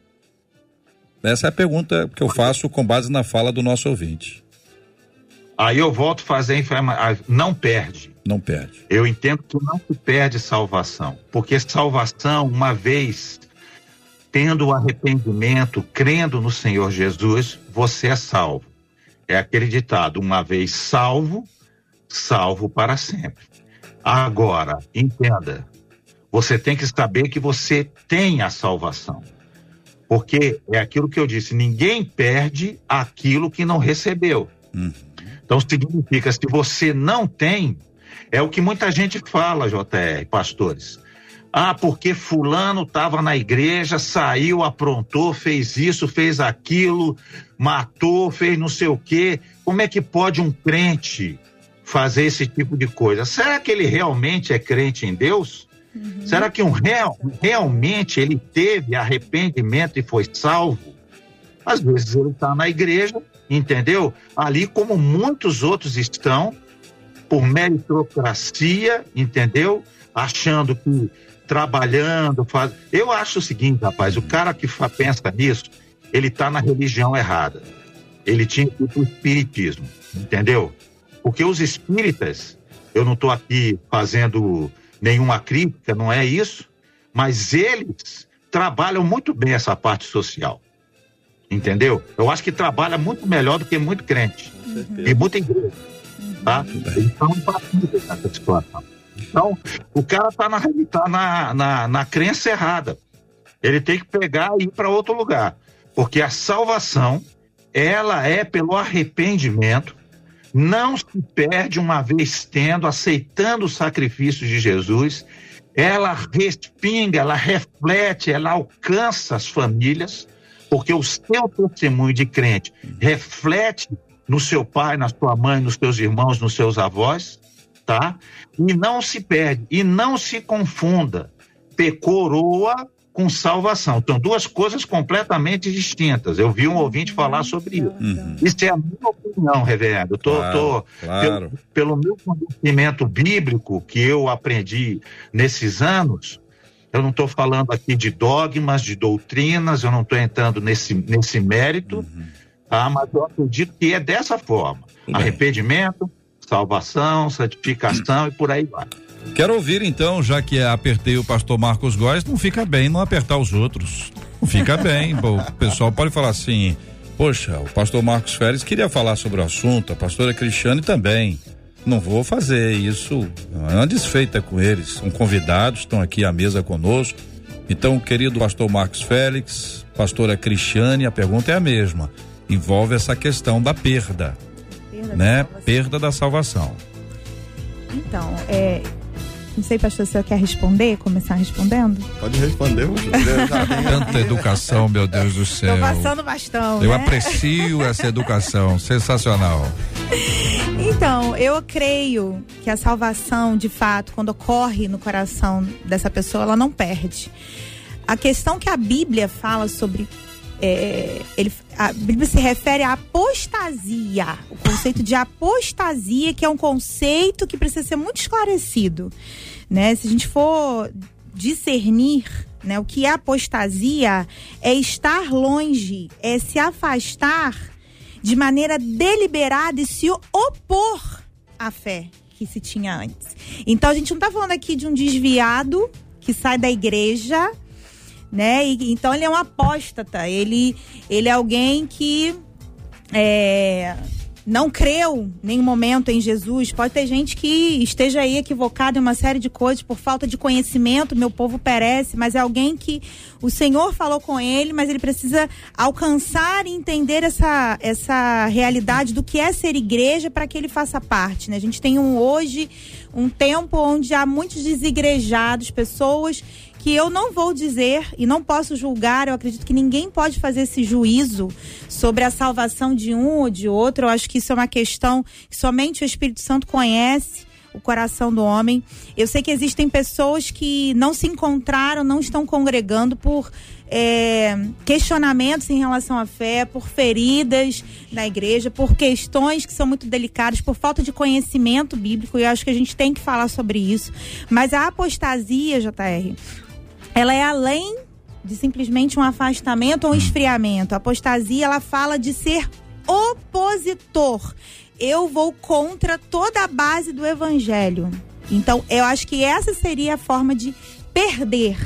Essa é a pergunta que eu faço com base na fala do nosso ouvinte. Aí eu volto a fazer ah, não perde. Não perde. Eu entendo que não se perde salvação, porque salvação, uma vez tendo o arrependimento, crendo no Senhor Jesus, você é salvo. É aquele ditado: uma vez salvo, salvo para sempre. Agora, entenda, você tem que saber que você tem a salvação. Porque é aquilo que eu disse: ninguém perde aquilo que não recebeu. Uhum. Então significa, se você não tem, é o que muita gente fala, JR, pastores. Ah, porque fulano estava na igreja, saiu, aprontou, fez isso, fez aquilo, matou, fez não sei o quê. Como é que pode um crente fazer esse tipo de coisa? Será que ele realmente é crente em Deus? Será que um real, realmente ele teve arrependimento e foi salvo? Às vezes ele está na igreja, entendeu? Ali como muitos outros estão, por meritocracia, entendeu? Achando que trabalhando, faz... Eu acho o seguinte, rapaz, o cara que pensa nisso, ele está na religião errada. Ele tinha que ir pro espiritismo, entendeu? Porque os espíritas, eu não estou aqui fazendo nenhuma crítica, não é isso, mas eles trabalham muito bem essa parte social. Entendeu? Eu acho que trabalha muito melhor do que muito crente e muita igreja. Tá? Nessa situação. Então, o cara está na, tá na, na, na crença errada. Ele tem que pegar e ir para outro lugar. Porque a salvação, ela é pelo arrependimento, não se perde uma vez tendo, aceitando o sacrifício de Jesus, ela respinga, ela reflete, ela alcança as famílias, porque o seu testemunho de crente reflete no seu pai, na sua mãe, nos seus irmãos, nos seus avós, tá? E não se perde, e não se confunda ter coroa com salvação. São duas coisas completamente distintas. Eu vi um ouvinte falar sobre isso. Uhum. Isso é a minha opinião, reverendo. Tô, Claro, tô, claro. Pelo, pelo meu conhecimento bíblico que eu aprendi nesses anos, eu não estou falando aqui de dogmas, de doutrinas, eu não estou entrando nesse, nesse mérito, Uhum. Tá? mas eu acredito que é dessa forma. Bem. Arrependimento, salvação, santificação e por aí vai. Quero ouvir então, já que apertei o pastor Marcos Góes, não fica bem não apertar os outros. Não fica bem. O pessoal pode falar assim: Poxa, o pastor Marcos Félix queria falar sobre o assunto, a pastora Cristiane também. Não vou fazer isso, é uma desfeita com eles. São convidados, estão aqui à mesa conosco. Então, querido pastor Marcos Félix, pastora Cristiane, a pergunta é a mesma. Envolve essa questão da perda, Perda né? da salvação. Perda da salvação. Então, é, não sei, pastor, se eu quer responder, começar respondendo? Pode responder, Tanta educação, meu Deus do céu. Tô passando bastão, Eu né? aprecio essa educação, sensacional. Então, eu creio que a salvação, de fato, quando ocorre no coração dessa pessoa, ela não perde. A questão que a Bíblia fala sobre. É, ele, a Bíblia se refere à apostasia, o conceito de apostasia, que é um conceito que precisa ser muito esclarecido. Né? Se a gente for discernir né, o que é apostasia, é estar longe, é se afastar de maneira deliberada e se opor à fé que se tinha antes. Então a gente não está falando aqui de um desviado que sai da igreja, né? E, então ele é um apóstata, ele, ele é alguém que é, não creu nenhum momento em Jesus. Pode ter gente que esteja aí equivocado em uma série de coisas por falta de conhecimento, meu povo perece, mas é alguém que o Senhor falou com ele, mas ele precisa alcançar e entender essa, essa realidade do que é ser igreja para que ele faça parte. Né? A gente tem um hoje um tempo onde há muitos desigrejados, pessoas que eu não vou dizer e não posso julgar, eu acredito que ninguém pode fazer esse juízo sobre a salvação de um ou de outro. Eu acho que isso é uma questão que somente o Espírito Santo conhece o coração do homem. Eu sei que existem pessoas que não se encontraram, não estão congregando por é, questionamentos em relação à fé, por feridas na igreja, por questões que são muito delicadas, por falta de conhecimento bíblico. E eu acho que a gente tem que falar sobre isso. Mas a apostasia, JR, ela é além de simplesmente um afastamento ou um esfriamento. A apostasia, ela fala de ser opositor. Eu vou contra toda a base do evangelho. Então, eu acho que essa seria a forma de perder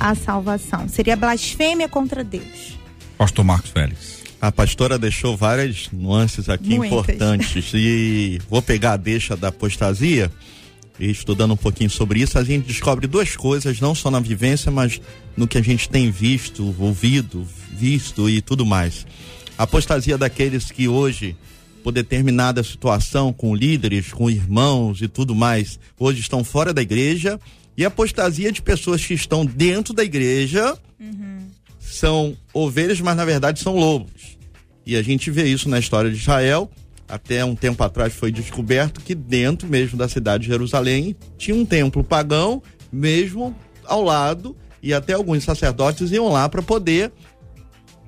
a salvação. Seria blasfêmia contra Deus. Pastor Marcos Félix. A pastora deixou várias nuances aqui Muitas. importantes e vou pegar a deixa da apostasia estudando um pouquinho sobre isso, a gente descobre duas coisas, não só na vivência, mas no que a gente tem visto, ouvido, visto e tudo mais. A apostasia daqueles que hoje, por determinada situação, com líderes, com irmãos e tudo mais, hoje estão fora da igreja, e a apostasia de pessoas que estão dentro da igreja são ovelhas, mas na verdade são lobos. E a gente vê isso na história de Israel. Até um tempo atrás foi descoberto que dentro mesmo da cidade de Jerusalém tinha um templo pagão, mesmo ao lado, e até alguns sacerdotes iam lá para poder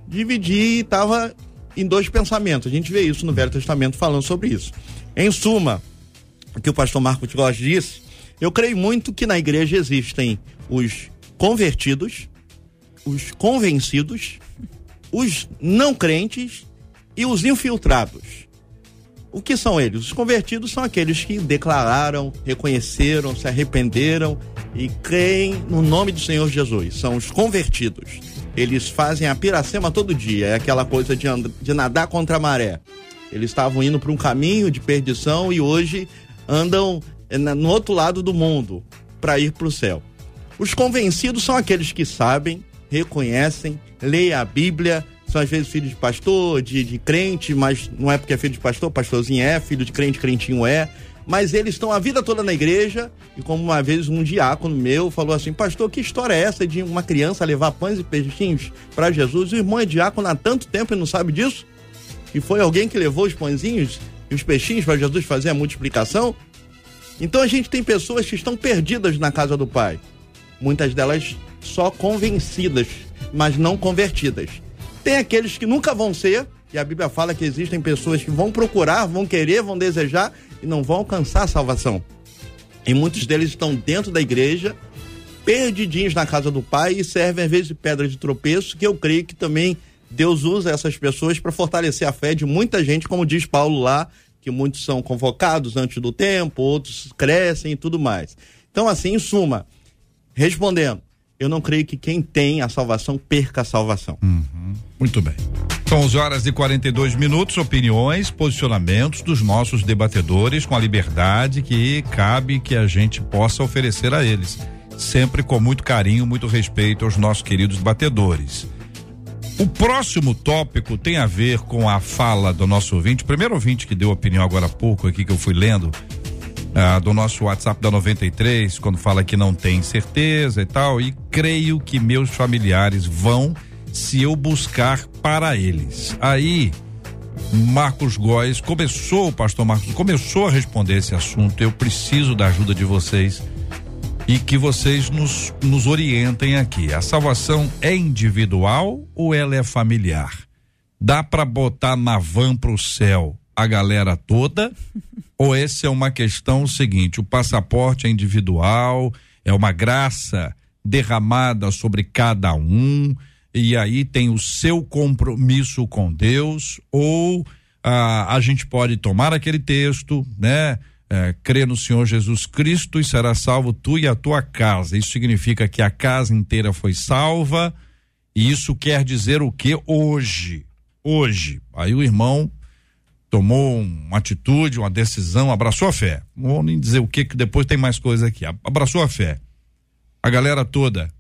dividir e estava em dois pensamentos. A gente vê isso no Velho Testamento falando sobre isso. Em suma, o que o pastor Marcos Góes disse, eu creio muito que na igreja existem os convertidos, os convencidos, os não crentes e os infiltrados. O que são eles? Os convertidos são aqueles que declararam, reconheceram, se arrependeram e creem no nome do Senhor Jesus. São os convertidos. Eles fazem a piracema todo dia, é aquela coisa de, de nadar contra a maré. Eles estavam indo para um caminho de perdição e hoje andam eh, no outro lado do mundo para ir para o céu. Os convencidos são aqueles que sabem, reconhecem, leem a Bíblia, são às vezes filhos de pastor, de, de crente, mas não é porque é filho de pastor, pastorzinho é, filho de crente, crentinho é. Mas eles estão a vida toda na igreja, e como uma vez um diácono meu falou assim: Pastor, que história é essa de uma criança levar pães e peixinhos para Jesus? O irmão é diácono há tanto tempo e não sabe disso? E foi alguém que levou os pãezinhos e os peixinhos para Jesus fazer a multiplicação? Então a gente tem pessoas que estão perdidas na casa do Pai. Muitas delas só convencidas, mas não convertidas. Tem aqueles que nunca vão ser, e a Bíblia fala que existem pessoas que vão procurar, vão querer, vão desejar e não vão alcançar a salvação. E muitos deles estão dentro da igreja, perdidinhos na casa do Pai e servem às vezes de pedra de tropeço, que eu creio que também Deus usa essas pessoas para fortalecer a fé de muita gente, como diz Paulo lá, que muitos são convocados antes do tempo, outros crescem e tudo mais. Então, assim, em suma, respondendo, eu não creio que quem tem a salvação perca a salvação. Uhum. Muito bem. São 11 horas e 42 minutos, opiniões, posicionamentos dos nossos debatedores com a liberdade que cabe que a gente possa oferecer a eles. Sempre com muito carinho, muito respeito aos nossos queridos debatedores. O próximo tópico tem a ver com a fala do nosso ouvinte, primeiro ouvinte que deu opinião agora há pouco aqui que eu fui lendo, ah, do nosso WhatsApp da 93, quando fala que não tem certeza e tal, e creio que meus familiares vão se eu buscar para eles. Aí, Marcos Góes começou, o pastor Marcos começou a responder esse assunto. Eu preciso da ajuda de vocês e que vocês nos, nos orientem aqui. A salvação é individual ou ela é familiar? Dá para botar na van pro céu a galera toda? Ou essa é uma questão seguinte: o passaporte é individual, é uma graça derramada sobre cada um, e aí tem o seu compromisso com Deus, ou ah, a gente pode tomar aquele texto, né? é, crê no Senhor Jesus Cristo e será salvo tu e a tua casa. Isso significa que a casa inteira foi salva. E isso quer dizer o que hoje? Hoje. Aí o irmão tomou uma atitude, uma decisão, abraçou a fé. Não vou nem dizer o que, que depois tem mais coisa aqui. Abraçou a fé. A galera toda,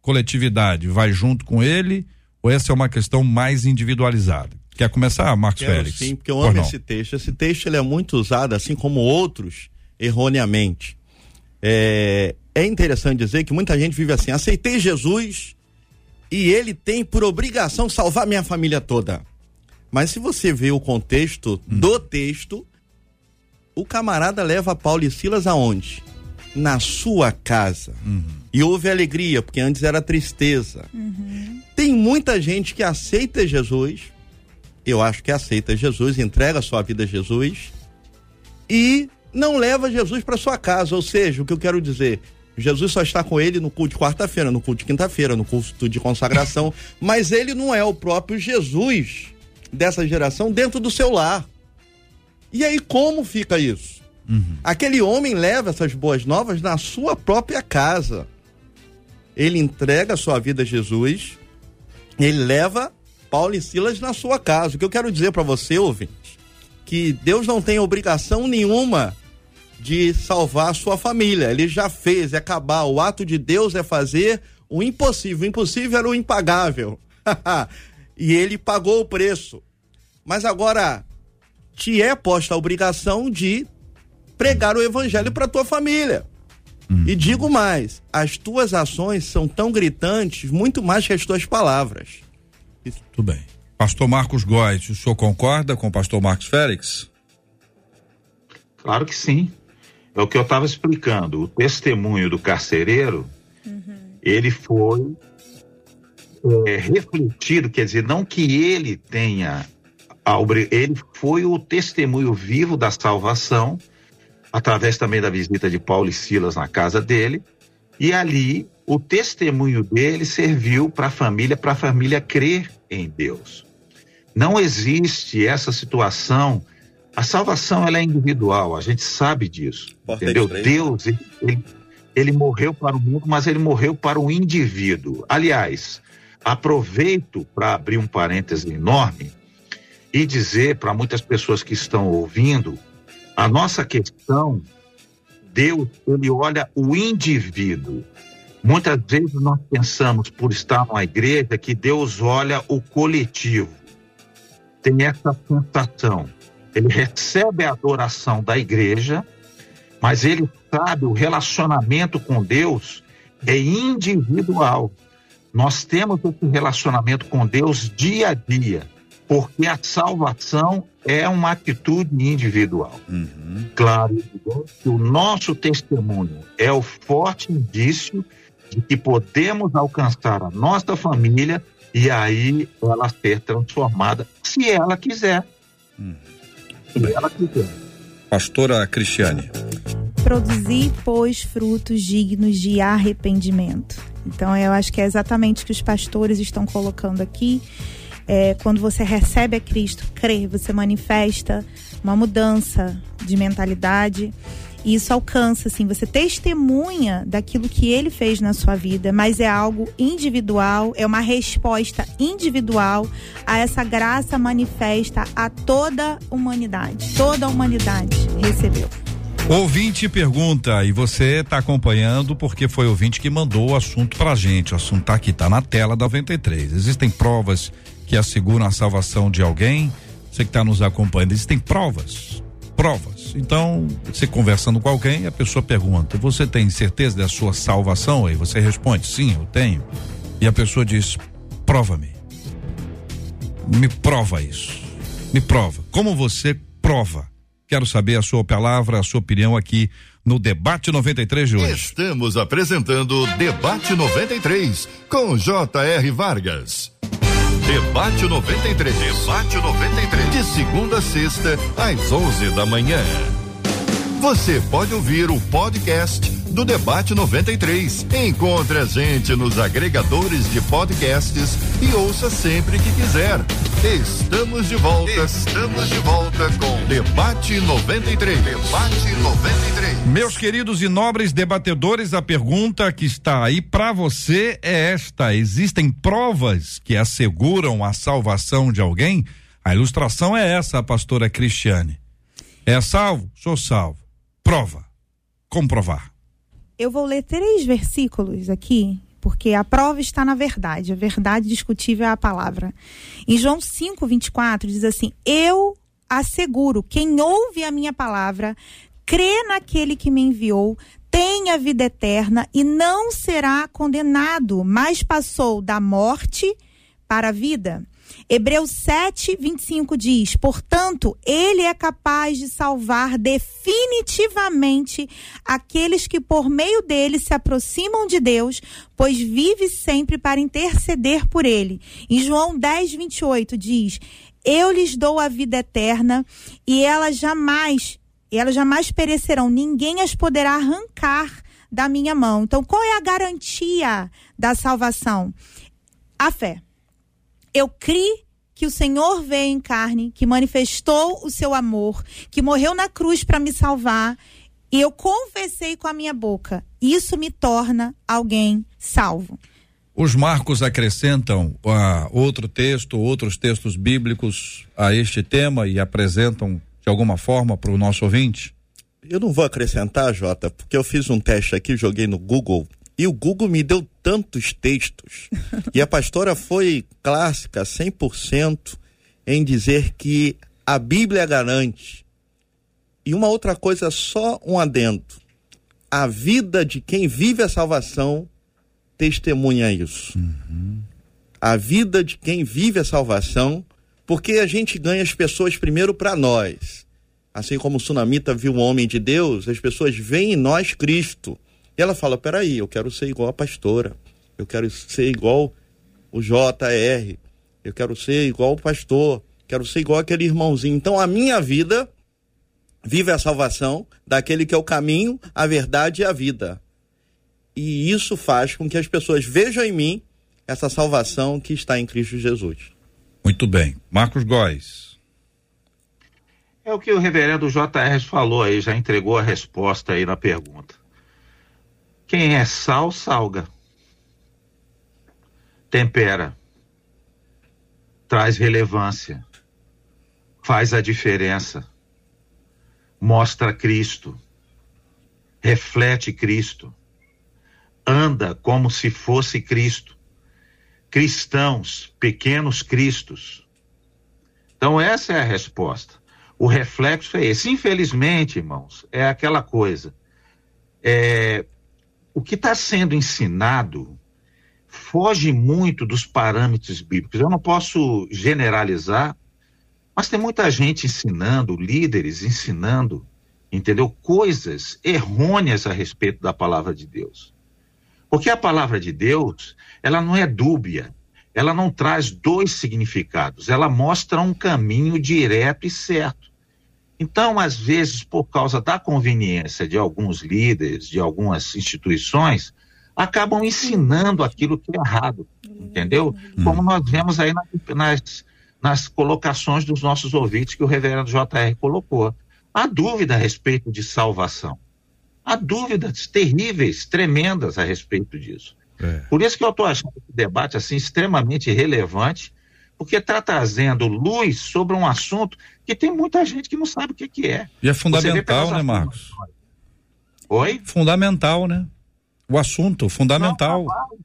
coletividade, vai junto com ele, ou essa é uma questão mais individualizada? Quer começar, Marcos Quero, Félix? Sim, porque eu amo esse texto. Esse texto ele é muito usado, assim como outros, erroneamente. É, é interessante dizer que muita gente vive assim: aceitei Jesus e ele tem por obrigação salvar minha família toda. Mas se você vê o contexto hum. do texto, o camarada leva Paulo e Silas aonde? Na sua casa. Uhum. E houve alegria, porque antes era tristeza. Uhum. Tem muita gente que aceita Jesus, eu acho que aceita Jesus, entrega sua vida a Jesus e não leva Jesus para sua casa. Ou seja, o que eu quero dizer, Jesus só está com ele no culto de quarta-feira, no culto de quinta-feira, no culto de consagração, mas ele não é o próprio Jesus dessa geração dentro do seu lar. E aí como fica isso? Uhum. Aquele homem leva essas boas novas na sua própria casa. Ele entrega a sua vida a Jesus, ele leva Paulo e Silas na sua casa. O que eu quero dizer para você, ouvinte, que Deus não tem obrigação nenhuma de salvar a sua família. Ele já fez, é acabar. O ato de Deus é fazer o impossível. O impossível era o impagável. e ele pagou o preço. Mas agora te é posta a obrigação de pregar o evangelho para tua família. Hum. E digo mais, as tuas ações são tão gritantes, muito mais que as tuas palavras. Tudo bem. Pastor Marcos Góes, o senhor concorda com o pastor Marcos Félix? Claro que sim. É o que eu estava explicando. O testemunho do carcereiro, uhum. ele foi é, refletido, quer dizer, não que ele tenha. Ele foi o testemunho vivo da salvação, através também da visita de Paulo e Silas na casa dele, e ali o testemunho dele serviu para a família, para a família crer em Deus. Não existe essa situação. A salvação ela é individual, a gente sabe disso. Porta entendeu? Deus, ele, ele, ele morreu para o mundo, mas ele morreu para o indivíduo. Aliás, aproveito para abrir um parêntese enorme e dizer para muitas pessoas que estão ouvindo, a nossa questão, Deus, ele olha o indivíduo. Muitas vezes nós pensamos, por estar numa igreja, que Deus olha o coletivo. Tem essa sensação. Ele recebe a adoração da igreja, mas ele sabe o relacionamento com Deus é individual. Nós temos esse relacionamento com Deus dia a dia, porque a salvação é uma atitude individual. Uhum. Claro que o nosso testemunho é o forte indício de que podemos alcançar a nossa família e aí ela ser transformada, se ela quiser. Hum. Se ela quiser. Pastora Cristiane. Produzir, pois, frutos dignos de arrependimento. Então, eu acho que é exatamente o que os pastores estão colocando aqui. É, quando você recebe a Cristo, crê, você manifesta uma mudança de mentalidade. E isso alcança, assim, você testemunha daquilo que ele fez na sua vida, mas é algo individual, é uma resposta individual a essa graça manifesta a toda a humanidade. Toda a humanidade recebeu. Ouvinte pergunta, e você está acompanhando porque foi ouvinte que mandou o assunto pra gente. O assunto tá aqui, tá na tela da 93. Existem provas que asseguram a salvação de alguém? Você que está nos acompanhando, existem provas. Provas. Então, você conversando com alguém, a pessoa pergunta: Você tem certeza da sua salvação? E você responde: Sim, eu tenho. E a pessoa diz: Prova-me. Me prova isso. Me prova. Como você prova? Quero saber a sua palavra, a sua opinião aqui no Debate 93 de hoje. Estamos apresentando Debate 93 com J.R. Vargas. Debate 93. Debate 93. De segunda a sexta, às 11 da manhã. Você pode ouvir o podcast do Debate 93. Encontre a gente nos agregadores de podcasts e ouça sempre que quiser. Estamos de volta. Estamos de volta com Debate 93. Debate 93. Meus queridos e nobres debatedores, a pergunta que está aí para você é esta: existem provas que asseguram a salvação de alguém? A ilustração é essa, pastora Cristiane. É salvo? Sou salvo. Prova. Comprovar. Eu vou ler três versículos aqui, porque a prova está na verdade. A verdade discutível é a palavra. Em João 5, 24, diz assim: Eu asseguro, quem ouve a minha palavra, crê naquele que me enviou, tem a vida eterna e não será condenado, mas passou da morte para a vida. Hebreus 7, 25 diz: Portanto, ele é capaz de salvar definitivamente aqueles que por meio dele se aproximam de Deus, pois vive sempre para interceder por ele. Em João 10, 28 diz: Eu lhes dou a vida eterna e elas jamais, elas jamais perecerão, ninguém as poderá arrancar da minha mão. Então, qual é a garantia da salvação? A fé eu criei que o Senhor veio em carne, que manifestou o seu amor, que morreu na cruz para me salvar, e eu confessei com a minha boca. Isso me torna alguém salvo. Os marcos acrescentam uh, outro texto, outros textos bíblicos a este tema e apresentam de alguma forma para o nosso ouvinte? Eu não vou acrescentar, Jota, porque eu fiz um teste aqui, joguei no Google e o Google me deu tantos textos. e a pastora foi clássica, 100%, em dizer que a Bíblia garante. E uma outra coisa, só um adendo. A vida de quem vive a salvação testemunha isso. Uhum. A vida de quem vive a salvação, porque a gente ganha as pessoas primeiro para nós. Assim como o Sunamita viu o homem de Deus, as pessoas veem em nós Cristo. E ela fala: peraí, eu quero ser igual a pastora, eu quero ser igual o JR, eu quero ser igual o pastor, quero ser igual aquele irmãozinho. Então a minha vida vive a salvação daquele que é o caminho, a verdade e a vida. E isso faz com que as pessoas vejam em mim essa salvação que está em Cristo Jesus. Muito bem. Marcos Góes. É o que o reverendo JR falou aí, já entregou a resposta aí na pergunta. Quem é sal, salga. Tempera. Traz relevância. Faz a diferença. Mostra Cristo. Reflete Cristo. Anda como se fosse Cristo. Cristãos, pequenos cristos. Então, essa é a resposta. O reflexo é esse. Infelizmente, irmãos, é aquela coisa. É, o que está sendo ensinado foge muito dos parâmetros bíblicos. Eu não posso generalizar, mas tem muita gente ensinando, líderes ensinando, entendeu? Coisas errôneas a respeito da palavra de Deus. Porque a palavra de Deus, ela não é dúbia, ela não traz dois significados, ela mostra um caminho direto e certo. Então, às vezes, por causa da conveniência de alguns líderes, de algumas instituições, acabam ensinando aquilo que é errado, entendeu? Como nós vemos aí nas, nas colocações dos nossos ouvintes que o reverendo JR colocou. Há dúvida a respeito de salvação. Há dúvidas terríveis, tremendas a respeito disso. É. Por isso que eu estou achando esse debate assim extremamente relevante, porque está trazendo luz sobre um assunto que tem muita gente que não sabe o que, que é. E é fundamental, né, Marcos? Oi? Fundamental, né? O assunto fundamental. Não,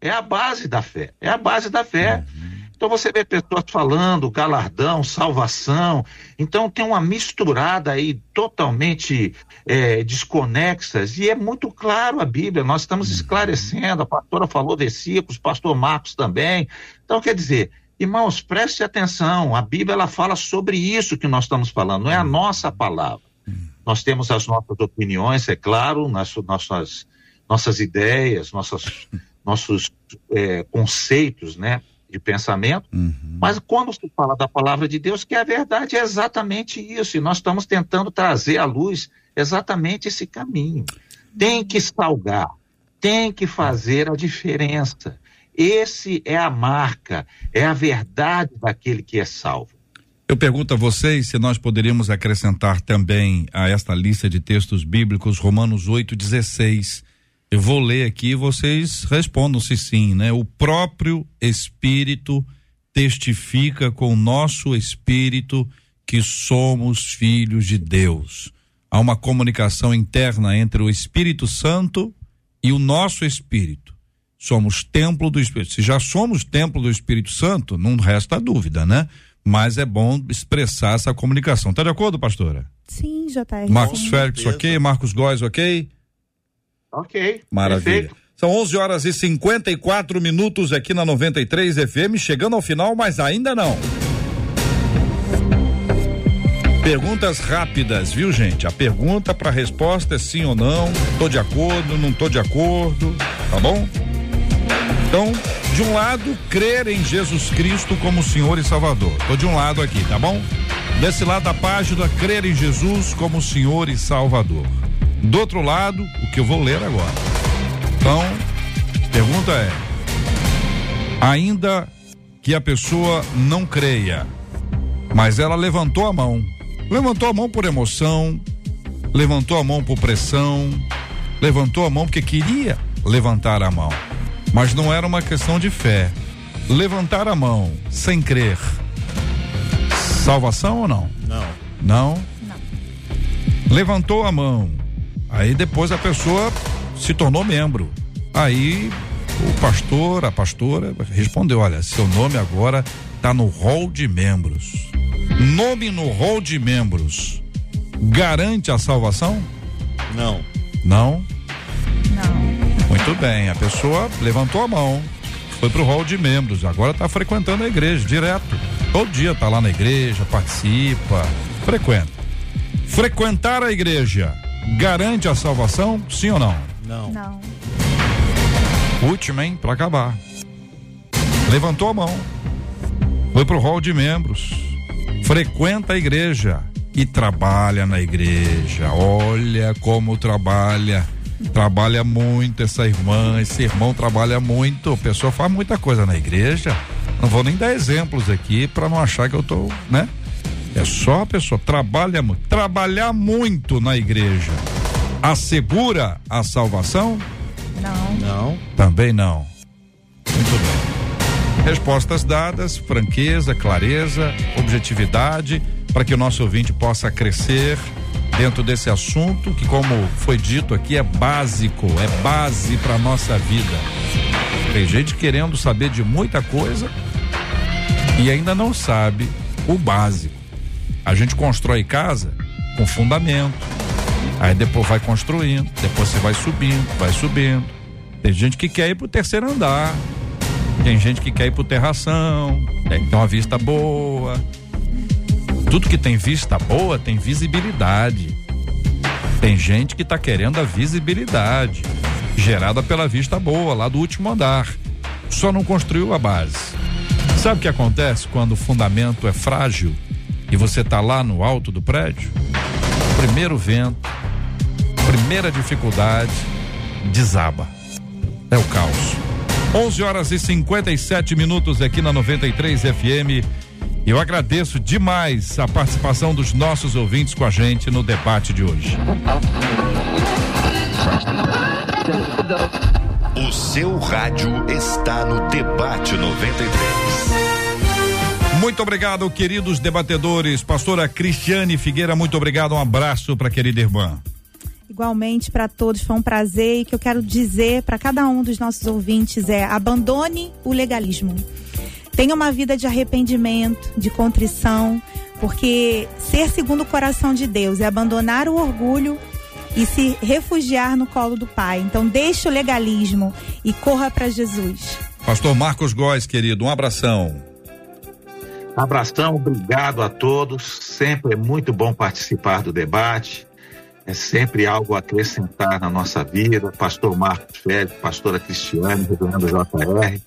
é a base da fé. É a base da fé. Uhum. Então você vê pessoas falando galardão, salvação. Então tem uma misturada aí totalmente é, desconexas e é muito claro a Bíblia. Nós estamos uhum. esclarecendo. A pastora falou versículos, pastor Marcos também. Então quer dizer, irmãos, preste atenção. A Bíblia ela fala sobre isso que nós estamos falando. Não é a nossa palavra. Uhum. Nós temos as nossas opiniões, é claro, nas nossas nossas ideias, nossas, nossos é, conceitos, né? De pensamento, uhum. mas quando se fala da palavra de Deus, que a verdade é exatamente isso, e nós estamos tentando trazer à luz exatamente esse caminho. Tem que salgar, tem que fazer a diferença. Esse é a marca, é a verdade daquele que é salvo. Eu pergunto a vocês se nós poderíamos acrescentar também a esta lista de textos bíblicos Romanos 8,16 eu vou ler aqui e vocês respondam se sim, né? O próprio Espírito testifica com o nosso espírito que somos filhos de Deus. Há uma comunicação interna entre o Espírito Santo e o nosso espírito. Somos templo do Espírito. Se já somos templo do Espírito Santo, não resta dúvida, né? Mas é bom expressar essa comunicação. Tá de acordo, pastora? Sim, JR. Marcos sim. Félix, ok? Marcos Góes, ok? Ok. Maravilha. Perfeito. São 11 horas e 54 minutos aqui na 93 FM, chegando ao final, mas ainda não. Perguntas rápidas, viu, gente? A pergunta para resposta é sim ou não. Tô de acordo, não tô de acordo, tá bom? Então, de um lado, crer em Jesus Cristo como Senhor e Salvador. Tô de um lado aqui, tá bom? Desse lado da página, crer em Jesus como Senhor e Salvador. Do outro lado, o que eu vou ler agora. Então, pergunta é: ainda que a pessoa não creia, mas ela levantou a mão, levantou a mão por emoção, levantou a mão por pressão, levantou a mão porque queria levantar a mão, mas não era uma questão de fé. Levantar a mão sem crer, salvação ou não? Não. Não? Não. Levantou a mão, Aí depois a pessoa se tornou membro. Aí o pastor, a pastora respondeu: Olha, seu nome agora está no rol de membros. Nome no rol de membros garante a salvação? Não. Não? Não. Muito bem, a pessoa levantou a mão, foi pro rol de membros, agora está frequentando a igreja direto. Todo dia está lá na igreja, participa, frequenta. Frequentar a igreja garante a salvação, sim ou não? Não. Não. Última, hein? Pra acabar. Levantou a mão. Foi pro hall de membros. Frequenta a igreja e trabalha na igreja. Olha como trabalha. Trabalha muito essa irmã, esse irmão trabalha muito. A pessoa faz muita coisa na igreja. Não vou nem dar exemplos aqui para não achar que eu tô, né? É só a pessoa trabalha muito. Trabalhar muito na igreja assegura a salvação? Não. Não. Também não. Muito bem. Respostas dadas, franqueza, clareza, objetividade, para que o nosso ouvinte possa crescer dentro desse assunto que, como foi dito aqui, é básico, é base para nossa vida. Tem gente querendo saber de muita coisa e ainda não sabe o básico. A gente constrói casa com fundamento. Aí depois vai construindo, depois você vai subindo, vai subindo. Tem gente que quer ir pro terceiro andar. Tem gente que quer ir pro terração, tem que ter uma vista boa. Tudo que tem vista boa tem visibilidade. Tem gente que tá querendo a visibilidade. gerada pela vista boa lá do último andar. Só não construiu a base. Sabe o que acontece quando o fundamento é frágil e você está lá no alto do prédio? Primeiro vento, primeira dificuldade, desaba. É o caos. 11 horas e 57 minutos aqui na 93 FM. Eu agradeço demais a participação dos nossos ouvintes com a gente no debate de hoje. O seu rádio está no Debate 93. Muito obrigado, queridos debatedores. Pastora Cristiane Figueira, muito obrigado. Um abraço para a querida irmã. Igualmente para todos, foi um prazer e que eu quero dizer para cada um dos nossos ouvintes é: abandone o legalismo. Tenha uma vida de arrependimento, de contrição, porque ser segundo o coração de Deus é abandonar o orgulho e se refugiar no colo do Pai. Então deixe o legalismo e corra para Jesus. Pastor Marcos Góes, querido, um abração. Abração, obrigado a todos. Sempre é muito bom participar do debate. É sempre algo a acrescentar na nossa vida. Pastor Marcos Félix, pastora Cristiane, reverendo JR.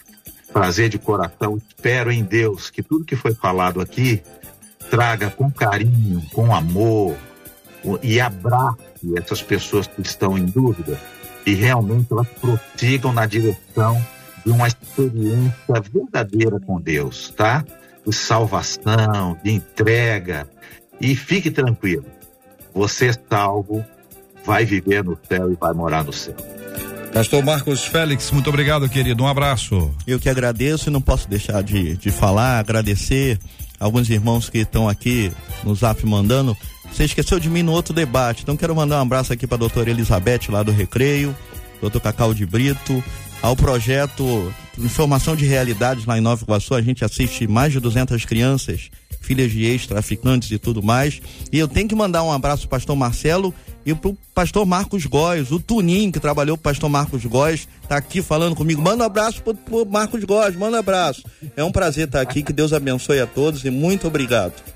Prazer de coração. Espero em Deus que tudo que foi falado aqui traga com carinho, com amor e abrace essas pessoas que estão em dúvida e realmente elas prossigam na direção de uma experiência verdadeira com Deus, tá? De salvação, de entrega. E fique tranquilo, você salvo, vai viver no céu e vai morar no céu. Pastor Marcos Félix, muito obrigado, querido. Um abraço. Eu que agradeço e não posso deixar de, de falar, agradecer alguns irmãos que estão aqui no zap mandando. Você esqueceu de mim no outro debate, então quero mandar um abraço aqui para a doutora Elizabeth lá do Recreio, doutor Cacau de Brito, ao projeto Informação de Realidades lá em Nova Iguaçu. A gente assiste mais de 200 crianças filhas de ex-traficantes e tudo mais. E eu tenho que mandar um abraço pro pastor Marcelo e pro pastor Marcos Góes, o Tunim, que trabalhou com o pastor Marcos Góes, tá aqui falando comigo. Manda um abraço pro, pro Marcos Góes, manda um abraço. É um prazer estar aqui, que Deus abençoe a todos e muito obrigado.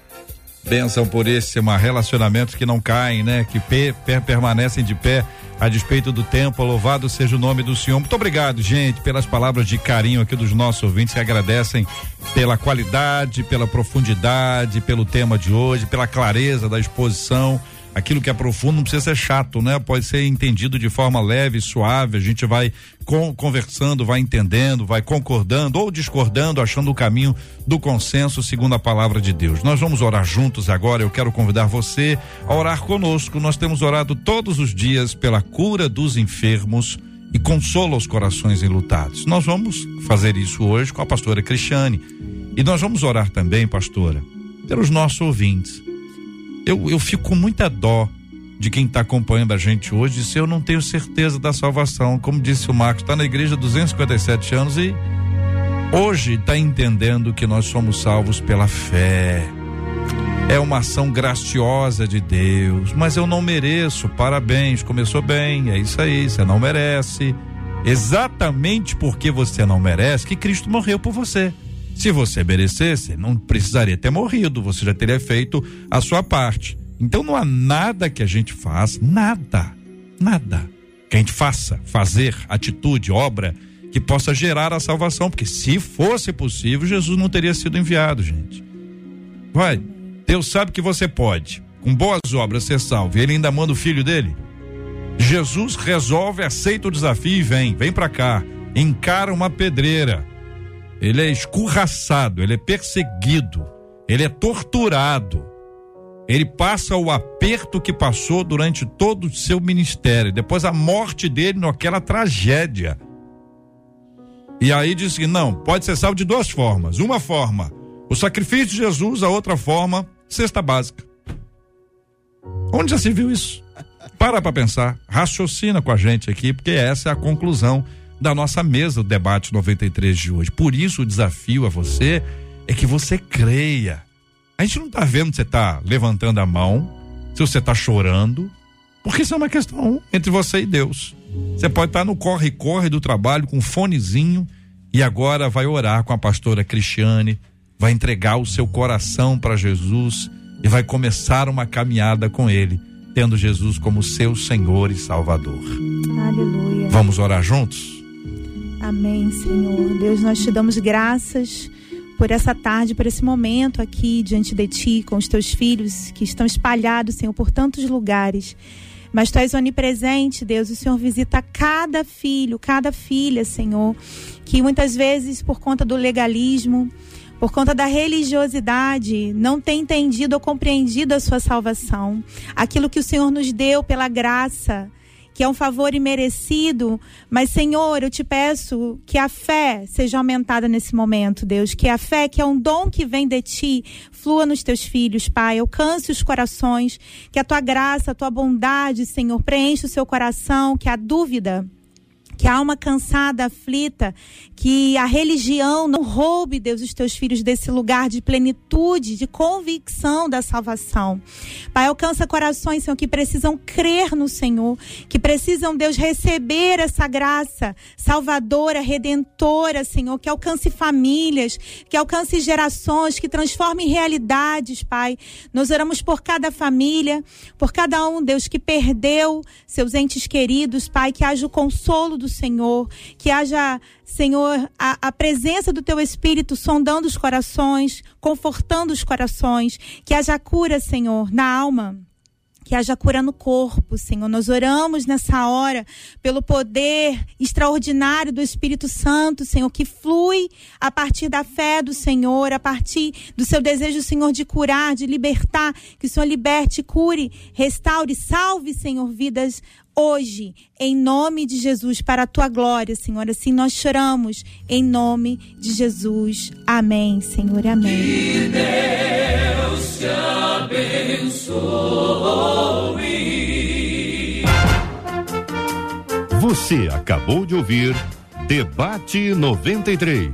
Bênção por esse relacionamentos que não caem, né? Que pe, pe, permanecem de pé a despeito do tempo. Louvado seja o nome do Senhor. Muito obrigado, gente, pelas palavras de carinho aqui dos nossos ouvintes que agradecem pela qualidade, pela profundidade, pelo tema de hoje, pela clareza da exposição aquilo que é profundo não precisa ser chato, né? Pode ser entendido de forma leve, suave. A gente vai conversando, vai entendendo, vai concordando ou discordando, achando o caminho do consenso segundo a palavra de Deus. Nós vamos orar juntos agora. Eu quero convidar você a orar conosco. Nós temos orado todos os dias pela cura dos enfermos e consola os corações enlutados. Nós vamos fazer isso hoje com a pastora Cristiane. E nós vamos orar também, pastora, pelos nossos ouvintes eu, eu fico com muita dó de quem está acompanhando a gente hoje se eu não tenho certeza da salvação. Como disse o Marcos, está na igreja há 257 anos e hoje está entendendo que nós somos salvos pela fé. É uma ação graciosa de Deus, mas eu não mereço. Parabéns, começou bem, é isso aí, você não merece. Exatamente porque você não merece que Cristo morreu por você. Se você merecesse, não precisaria ter morrido, você já teria feito a sua parte. Então não há nada que a gente faça, nada, nada que a gente faça, fazer, atitude, obra que possa gerar a salvação, porque se fosse possível, Jesus não teria sido enviado, gente. Vai, Deus sabe que você pode, com boas obras, ser salvo, e ele ainda manda o filho dele. Jesus resolve, aceita o desafio e vem, vem para cá, encara uma pedreira ele é escorraçado, ele é perseguido, ele é torturado. Ele passa o aperto que passou durante todo o seu ministério, depois a morte dele naquela tragédia. E aí diz que não, pode ser salvo de duas formas. Uma forma, o sacrifício de Jesus, a outra forma, cesta básica. Onde já se viu isso? Para para pensar, raciocina com a gente aqui, porque essa é a conclusão da nossa mesa, o debate 93 de hoje. Por isso o desafio a você é que você creia. A gente não está vendo se você está levantando a mão, se você está chorando, porque isso é uma questão entre você e Deus. Você pode estar tá no corre-corre do trabalho com um fonezinho e agora vai orar com a pastora Cristiane, vai entregar o seu coração para Jesus e vai começar uma caminhada com ele. tendo Jesus como seu Senhor e Salvador. Aleluia. Vamos orar juntos? Amém, Senhor. Deus, nós te damos graças por essa tarde, por esse momento aqui diante de ti, com os teus filhos que estão espalhados, Senhor, por tantos lugares. Mas tu és onipresente, Deus. O Senhor visita cada filho, cada filha, Senhor, que muitas vezes, por conta do legalismo, por conta da religiosidade, não tem entendido ou compreendido a sua salvação. Aquilo que o Senhor nos deu pela graça que é um favor imerecido, mas Senhor, eu te peço que a fé seja aumentada nesse momento, Deus, que a fé, que é um dom que vem de ti, flua nos teus filhos, Pai, alcance os corações, que a tua graça, a tua bondade, Senhor, preencha o seu coração, que a dúvida que a alma cansada, aflita, que a religião não roube, Deus, os teus filhos desse lugar de plenitude, de convicção da salvação. Pai, alcança corações, Senhor, que precisam crer no Senhor, que precisam, Deus, receber essa graça salvadora, redentora, Senhor, que alcance famílias, que alcance gerações, que transforme realidades, Pai. Nós oramos por cada família, por cada um, Deus, que perdeu seus entes queridos, Pai, que haja o consolo do Senhor, que haja, Senhor, a, a presença do Teu Espírito sondando os corações, confortando os corações, que haja cura, Senhor, na alma. Que haja cura no corpo, Senhor. Nós oramos nessa hora pelo poder extraordinário do Espírito Santo, Senhor, que flui a partir da fé do Senhor, a partir do seu desejo, Senhor, de curar, de libertar, que o Senhor liberte, cure, restaure, salve, Senhor, vidas hoje, em nome de Jesus, para a tua glória, Senhor. Assim nós choramos, em nome de Jesus. Amém, Senhor. Amém. Que Deus te abençoe. Você acabou de ouvir Debate 93.